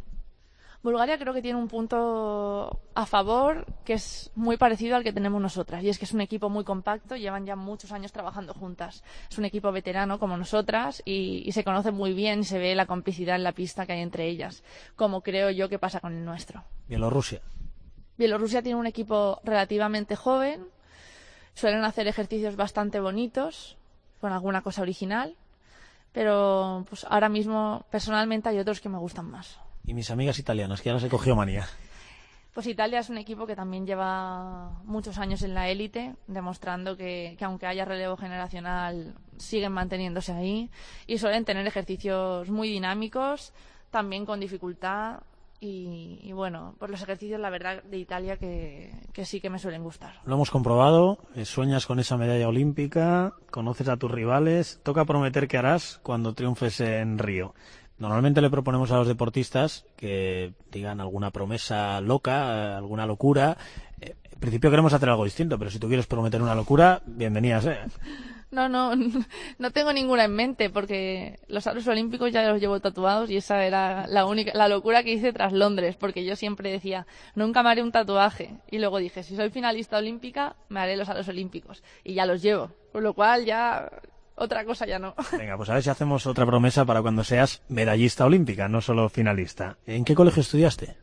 Bulgaria creo que tiene un punto a favor que es muy parecido al que tenemos nosotras y es que es un equipo muy compacto, llevan ya muchos años trabajando juntas. Es un equipo veterano como nosotras y, y se conocen muy bien y se ve la complicidad en la pista que hay entre ellas, como creo yo que pasa con el nuestro. Bielorrusia. Bielorrusia tiene un equipo relativamente joven, suelen hacer ejercicios bastante bonitos, con alguna cosa original, pero pues ahora mismo personalmente hay otros que me gustan más. Y mis amigas italianas, que ahora se cogió manía. Pues Italia es un equipo que también lleva muchos años en la élite, demostrando que, que aunque haya relevo generacional, siguen manteniéndose ahí y suelen tener ejercicios muy dinámicos, también con dificultad. Y, y bueno, pues los ejercicios, la verdad, de Italia que, que sí que me suelen gustar. Lo hemos comprobado, eh, sueñas con esa medalla olímpica, conoces a tus rivales, toca prometer qué harás cuando triunfes en Río. Normalmente le proponemos a los deportistas que digan alguna promesa loca, eh, alguna locura. Eh, En principio queremos hacer algo distinto, pero si tú quieres prometer una locura, bienvenida sea. No, no, no tengo ninguna en mente porque los aros olímpicos ya los llevo tatuados y esa era la única, la locura que hice tras Londres porque yo siempre decía, nunca me haré un tatuaje y luego dije, si soy finalista olímpica, me haré los aros olímpicos y ya los llevo, por lo cual ya otra cosa ya no. Venga, pues a ver si hacemos otra promesa para cuando seas medallista olímpica, no solo finalista. ¿En qué colegio estudiaste?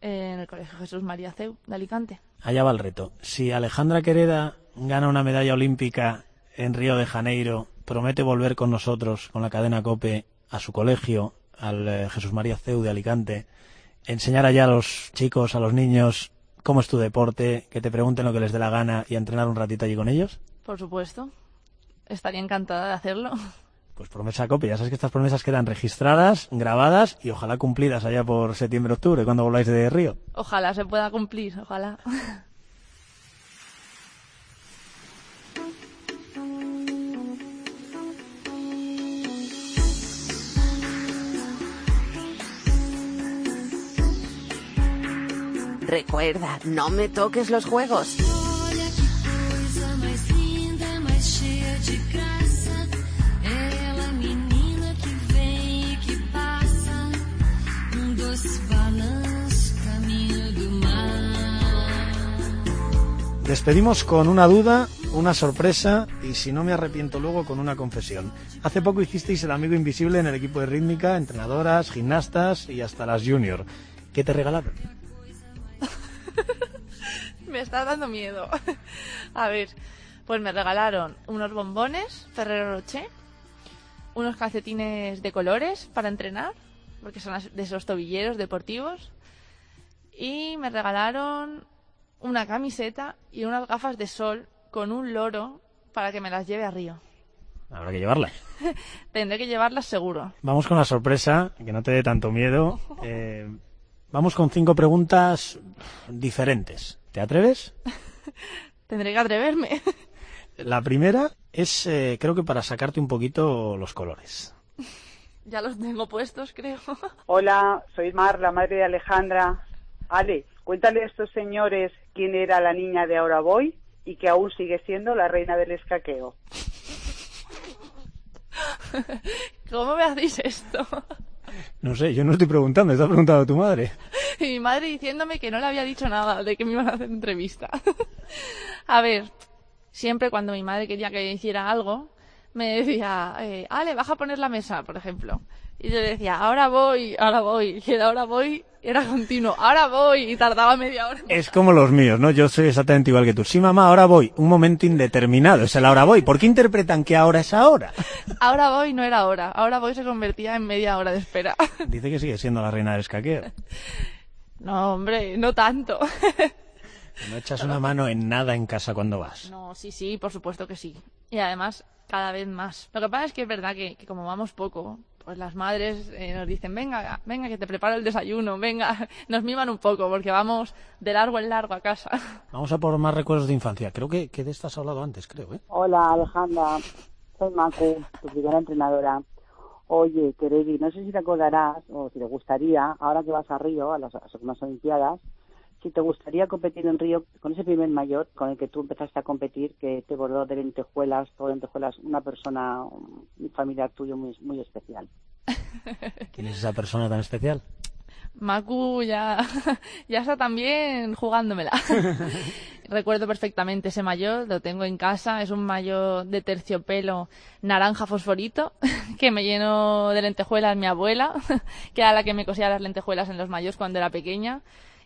En el Colegio Jesús María Ceu de Alicante. Allá va el reto. Si Alejandra Quereda gana una medalla olímpica en Río de Janeiro, promete volver con nosotros, con la cadena COPE, a su colegio, al eh, Jesús María Ceu de Alicante, enseñar allá a los chicos, a los niños, cómo es tu deporte, que te pregunten lo que les dé la gana y entrenar un ratito allí con ellos. Por supuesto. Estaría encantada de hacerlo. Pues promesa COPE. Ya sabes que estas promesas quedan registradas, grabadas y ojalá cumplidas allá por septiembre-octubre, cuando volváis de Río. Ojalá se pueda cumplir, ojalá. Recuerda, no me toques los juegos. Despedimos con una duda, una sorpresa y si no me arrepiento luego con una confesión. Hace poco hicisteis el amigo invisible en el equipo de rítmica, entrenadoras, gimnastas y hasta las junior. ¿Qué te regalaron? Me está dando miedo. A ver, pues me regalaron unos bombones Ferrero Rocher, unos calcetines de colores para entrenar, porque son de esos tobilleros deportivos, y me regalaron una camiseta y unas gafas de sol con un loro para que me las lleve a Río. Habrá que llevarla. Tendré que llevarlas seguro. Vamos con la sorpresa, que no te dé tanto miedo. Eh, vamos con cinco preguntas diferentes. ¿Te atreves? Tendré que atreverme. La primera es, eh, creo que para sacarte un poquito los colores. ya los tengo puestos, creo. Hola, soy Mar, la madre de Alejandra. Ale, cuéntale a estos señores quién era la niña de Ahora Voy y que aún sigue siendo la reina del escaqueo. ¿Cómo me hacéis esto? No sé, yo no estoy preguntando, está preguntando tu madre. Y mi madre diciéndome que no le había dicho nada de que me iban a hacer entrevista. a ver, siempre cuando mi madre quería que hiciera algo, me decía, eh, Ale, baja a poner la mesa, por ejemplo. Y yo le decía, ahora voy, ahora voy. Y el ahora voy era continuo, ahora voy. Y tardaba media hora. Es como los míos, ¿no? Yo soy exactamente igual que tú. Sí, mamá, ahora voy. Un momento indeterminado, es el ahora voy. ¿Por qué interpretan que ahora es ahora? Ahora voy no era hora. Ahora voy se convertía en media hora de espera. Dice que sigue siendo la reina del escaqueo. No, hombre, no tanto. No echas una mano en nada en casa cuando vas. No, sí, sí, por supuesto que sí. Y además, cada vez más. Lo que pasa es que es verdad que, que como vamos poco, pues las madres eh, nos dicen, venga, venga, que te preparo el desayuno, venga, nos miman un poco, porque vamos de largo en largo a casa. Vamos a por más recuerdos de infancia. Creo que, que de esta has hablado antes, creo, ¿eh? Hola, Alejandra. Soy Macu, tu primera entrenadora. Oye, Keregi, no sé si te acordarás o si te gustaría, ahora que vas a Río, a las, a las Olimpiadas, si te gustaría competir en Río con ese primer mayor con el que tú empezaste a competir, que te bordó de lentejuelas, todo lentejuelas, una persona, un familiar tuyo muy, muy especial. ¿Quién es esa persona tan especial? Macu ya, ya está también jugándomela. Recuerdo perfectamente ese maillot, lo tengo en casa, es un maillot de terciopelo naranja fosforito que me llenó de lentejuelas mi abuela, que era la que me cosía las lentejuelas en los mayos cuando era pequeña.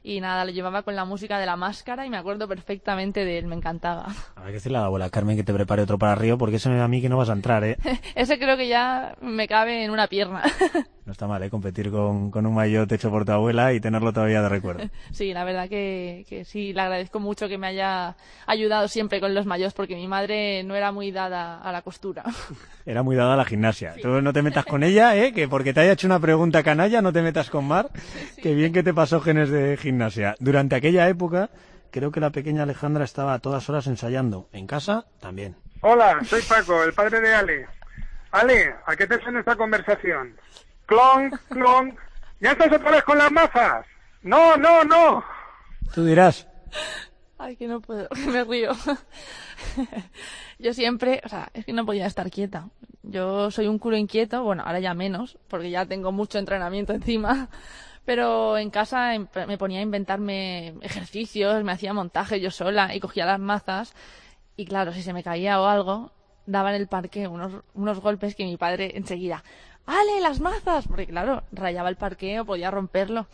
Y nada, lo llevaba con la música de la máscara y me acuerdo perfectamente de él, me encantaba. Habrá que decirle a la abuela Carmen que te prepare otro para Río, porque da a mí que no vas a entrar, ¿eh? Ese creo que ya me cabe en una pierna. No está mal, ¿eh? Competir con, con un maillot hecho por tu abuela y tenerlo todavía de recuerdo. Sí, la verdad que, que sí, le agradezco mucho que me haya ayudado siempre con los mayos, porque mi madre no era muy dada a la costura. Era muy dada a la gimnasia. Tú no te metas con ella, ¿eh? Que porque te haya hecho una pregunta canalla, no te metas con Mar. Qué bien que te pasó genes de gimnasia. Durante aquella época, creo que la pequeña Alejandra estaba a todas horas ensayando. En casa, también. Hola, soy Paco, el padre de Ale. Ale, ¿a qué te suena esta conversación? Clon, clon. ¿Ya estás otra vez con las mazas? No, no, no. Tú dirás. Ay, que no puedo, que me río. Yo siempre, o sea, es que no podía estar quieta. Yo soy un culo inquieto, bueno, ahora ya menos, porque ya tengo mucho entrenamiento encima. Pero en casa em- me ponía a inventarme ejercicios, me hacía montaje yo sola y cogía las mazas. Y claro, si se me caía o algo, daba en el parque unos, unos golpes que mi padre enseguida, ¡Ale, las mazas! Porque claro, rayaba el parque o podía romperlo.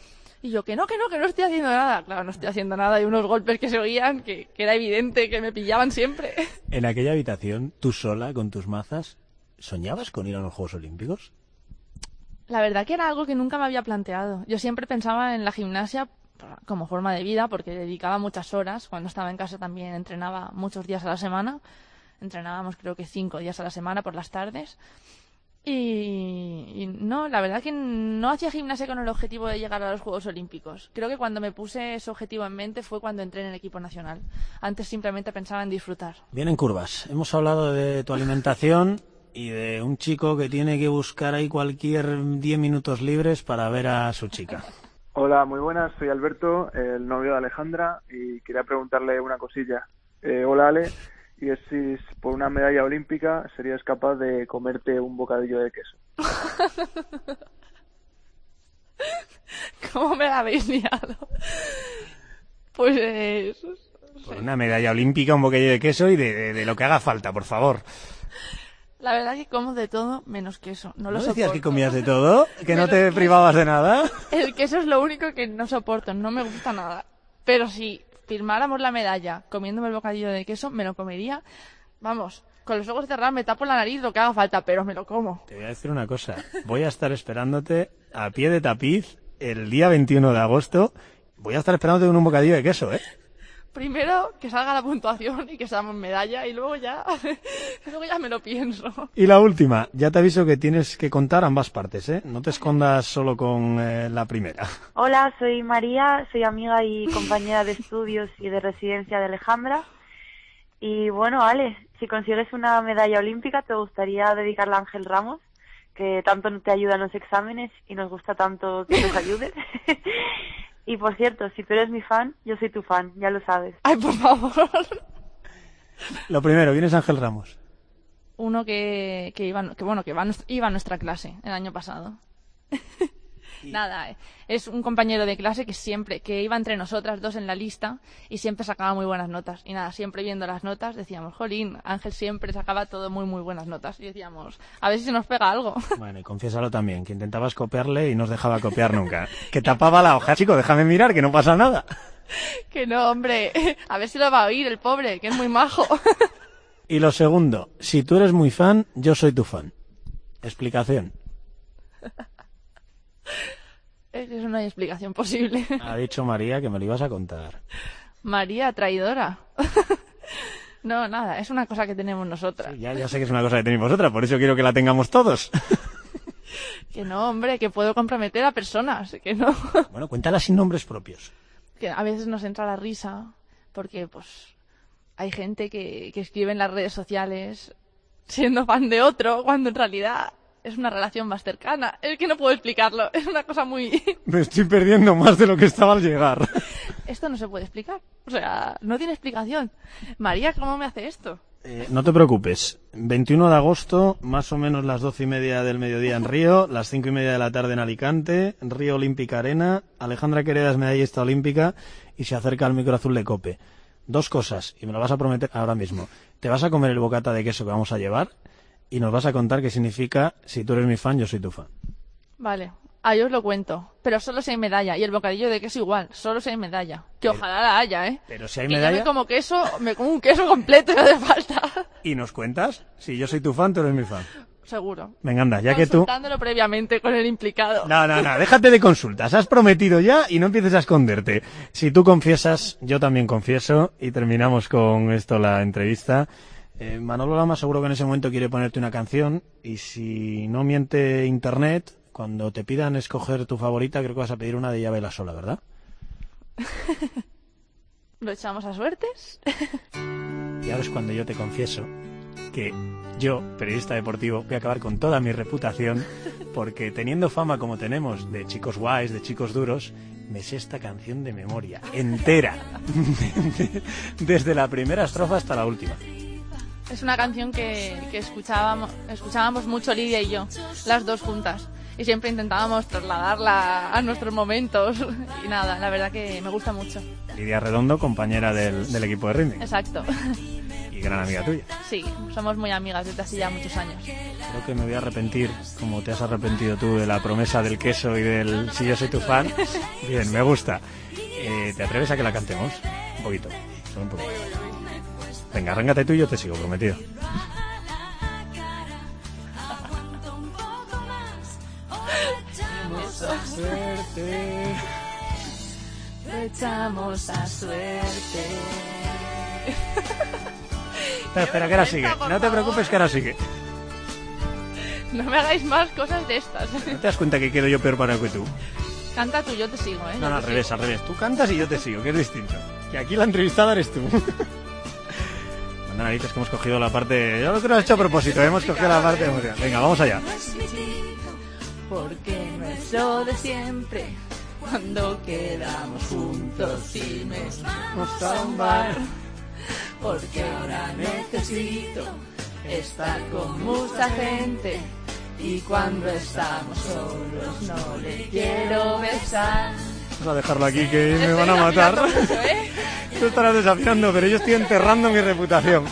Y yo, que no, que no, que no estoy haciendo nada. Claro, no estoy haciendo nada. Y unos golpes que se oían, que, que era evidente que me pillaban siempre. En aquella habitación, tú sola, con tus mazas, ¿soñabas con ir a los Juegos Olímpicos? La verdad que era algo que nunca me había planteado. Yo siempre pensaba en la gimnasia como forma de vida, porque dedicaba muchas horas. Cuando estaba en casa también entrenaba muchos días a la semana. Entrenábamos creo que cinco días a la semana por las tardes. Y, no, la verdad que no hacía gimnasia con el objetivo de llegar a los Juegos Olímpicos. Creo que cuando me puse ese objetivo en mente fue cuando entré en el equipo nacional. Antes simplemente pensaba en disfrutar. Bien en curvas. Hemos hablado de tu alimentación y de un chico que tiene que buscar ahí cualquier 10 minutos libres para ver a su chica. Hola, muy buenas, soy Alberto, el novio de Alejandra, y quería preguntarle una cosilla. Eh, hola Ale, y es si por una medalla olímpica serías capaz de comerte un bocadillo de queso. ¿Cómo me la habéis liado? Pues eh, Por una medalla olímpica, un bocadillo de queso y de, de- de lo que haga falta, por favor. La verdad que como de todo menos queso. No lo ¿No decías soporto. que comías de todo? ¿Que no te privabas de nada? El queso es lo único que no soporto, no me gusta nada. Pero si firmáramos la medalla comiéndome el bocadillo de queso, me lo comería. Vamos, con los ojos cerrados me tapo la nariz lo que haga falta, pero me lo como. Te voy a decir una cosa. Voy a estar esperándote a pie de tapiz el día 21 de agosto. Voy a estar esperándote con un bocadillo de queso, ¿eh? Primero que salga la puntuación y que seamos medalla y luego ya, luego ya me lo pienso. Y la última, ya te aviso que tienes que contar ambas partes, ¿eh? No te escondas solo con eh, la primera. Hola, soy María, soy amiga y compañera de estudios y de residencia de Alejandra. Y bueno, Ale, si consigues una medalla olímpica, ¿te gustaría dedicarla a Ángel Ramos? Que tanto te ayuda en los exámenes y nos gusta tanto que nos ayude. y por cierto, si tú eres mi fan, yo soy tu fan, ya lo sabes. Ay, por favor. Lo primero, ¿quién es Ángel Ramos? Uno que, que iba, que bueno, que va a nuestra- iba a nuestra clase el año pasado. Nada, es un compañero de clase que siempre, que iba entre nosotras dos en la lista y siempre sacaba muy buenas notas. Y nada, siempre viendo las notas decíamos, jolín, Ángel siempre sacaba todo muy, muy buenas notas. Y decíamos, a ver si se nos pega algo. Bueno, y confiésalo también, que intentabas copiarle y no os dejaba copiar nunca. Que tapaba la hoja. Chico, déjame mirar, que no pasa nada. que no, hombre, a ver si lo va a oír el pobre, que es muy majo. Y lo segundo, si tú eres muy fan, yo soy tu fan. Explicación. Es que eso no hay explicación posible. Ha dicho María que me lo ibas a contar. María, traidora. no, nada, es una cosa que tenemos nosotras. Ya, ya sé que es una cosa que tenéis vosotras, por eso quiero que la tengamos todos. Que no, hombre, que puedo comprometer a personas, que no. bueno, cuéntala sin nombres propios. que a veces nos entra la risa porque pues hay gente que, que escribe en las redes sociales siendo fan de otro cuando en realidad es una relación más cercana. Es que no puedo explicarlo, es una cosa muy... Me estoy perdiendo más de lo que estaba al llegar. esto no se puede explicar. O sea, no tiene explicación. María, ¿cómo me hace esto? Eh, no te preocupes. 21 de agosto, más o menos las doce y media del mediodía en Río, las cinco y media de la tarde en Alicante, Río Olímpica Arena. Alejandra Quereda es medallista olímpica y se acerca al micro azul de Cope. Dos cosas, y me lo vas a prometer ahora mismo. Te vas a comer el bocata de queso que vamos a llevar y nos vas a contar qué significa si tú eres mi fan, yo soy tu fan. Vale, ahí os lo cuento. Pero solo si hay medalla. Y el bocadillo de queso igual, solo si hay medalla. Que ojalá la haya, ¿eh? Pero si hay Que yo medalla me como queso, me como un queso completo, no hace falta. y nos cuentas si yo soy tu fan, tú eres mi fan. Seguro. Venga, anda, ya que tú... Consultándolo previamente con el implicado. No, no, no, déjate de consultas. Has prometido ya y no empieces a esconderte. Si tú confiesas, yo también confieso y terminamos con esto la entrevista. Eh, Manolo Lama seguro que en ese momento quiere ponerte una canción y si no miente internet, cuando te pidan escoger tu favorita, creo que vas a pedir una de llave la sola, ¿verdad? ¿Lo echamos a suertes? Y ahora es cuando yo te confieso que yo, periodista deportivo, voy a acabar con toda mi reputación porque teniendo fama como tenemos de chicos guays, de chicos duros, me sé esta canción de memoria, entera, desde la primera estrofa hasta la última. Es una canción que, que escuchábamos, escuchábamos mucho Lidia y yo, las dos juntas. Y siempre intentábamos trasladarla a nuestros momentos. Y nada, la verdad que me gusta mucho. Lidia Redondo, compañera del, del equipo de Ritming Exacto. y gran amiga tuya. Sí, somos muy amigas desde hace ya muchos años. Creo que me voy a arrepentir, como te has arrepentido tú, de la promesa del queso y del si yo soy tu fan. Bien, me gusta. Eh, ¿Te atreves a que la cantemos? Un poquito, solo un poquito. Venga, arráncate tú y yo te sigo, prometido. suerte. Lo echamos a suerte. Espera, espera, que ahora sigue. No te preocupes, que ahora sigue. No me hagáis más cosas de estas. ¿No te das cuenta que quedo yo peor para que tú? Canta tú, yo te sigo, ¿eh? No, no, al revés, al revés. Tú cantas y yo te sigo, que es distinto. Que aquí la entrevistada eres tú. Narices que hemos cogido la parte... Yo lo que no has hecho a propósito, hemos cogido la parte emocional. Venga, vamos allá. Porque no es lo de siempre. Cuando quedamos juntos y me vamos a un bar. Porque ahora necesito estar con mucha gente. Y cuando estamos solos no le quiero besar. Vamos a dejarlo aquí que me van a matar. mucho, ¿eh? Tú estarás desafiando, pero yo estoy enterrando mi reputación.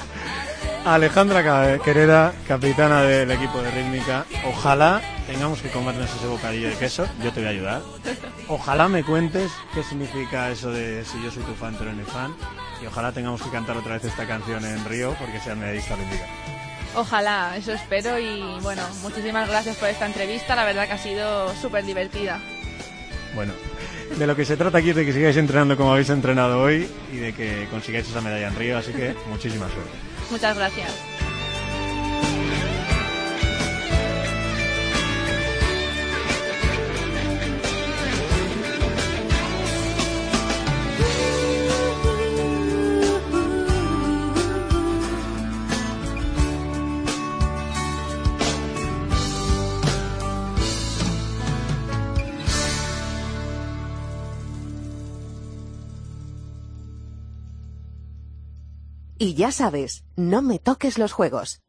Alejandra Quereda, capitana del equipo de rítmica. Ojalá tengamos que comernos ese bocadillo de queso. Yo te voy a ayudar. Ojalá me cuentes qué significa eso de si yo soy tu fan, tú eres mi fan. Y ojalá tengamos que cantar otra vez esta canción en Río porque sea medallista olímpica. Ojalá, eso espero y bueno, muchísimas gracias por esta entrevista, la verdad que ha sido súper divertida. Bueno, de lo que se trata aquí es de que sigáis entrenando como habéis entrenado hoy y de que consigáis esa medalla en Río, así que muchísima suerte. Muchas gracias. Y ya sabes, no me toques los juegos.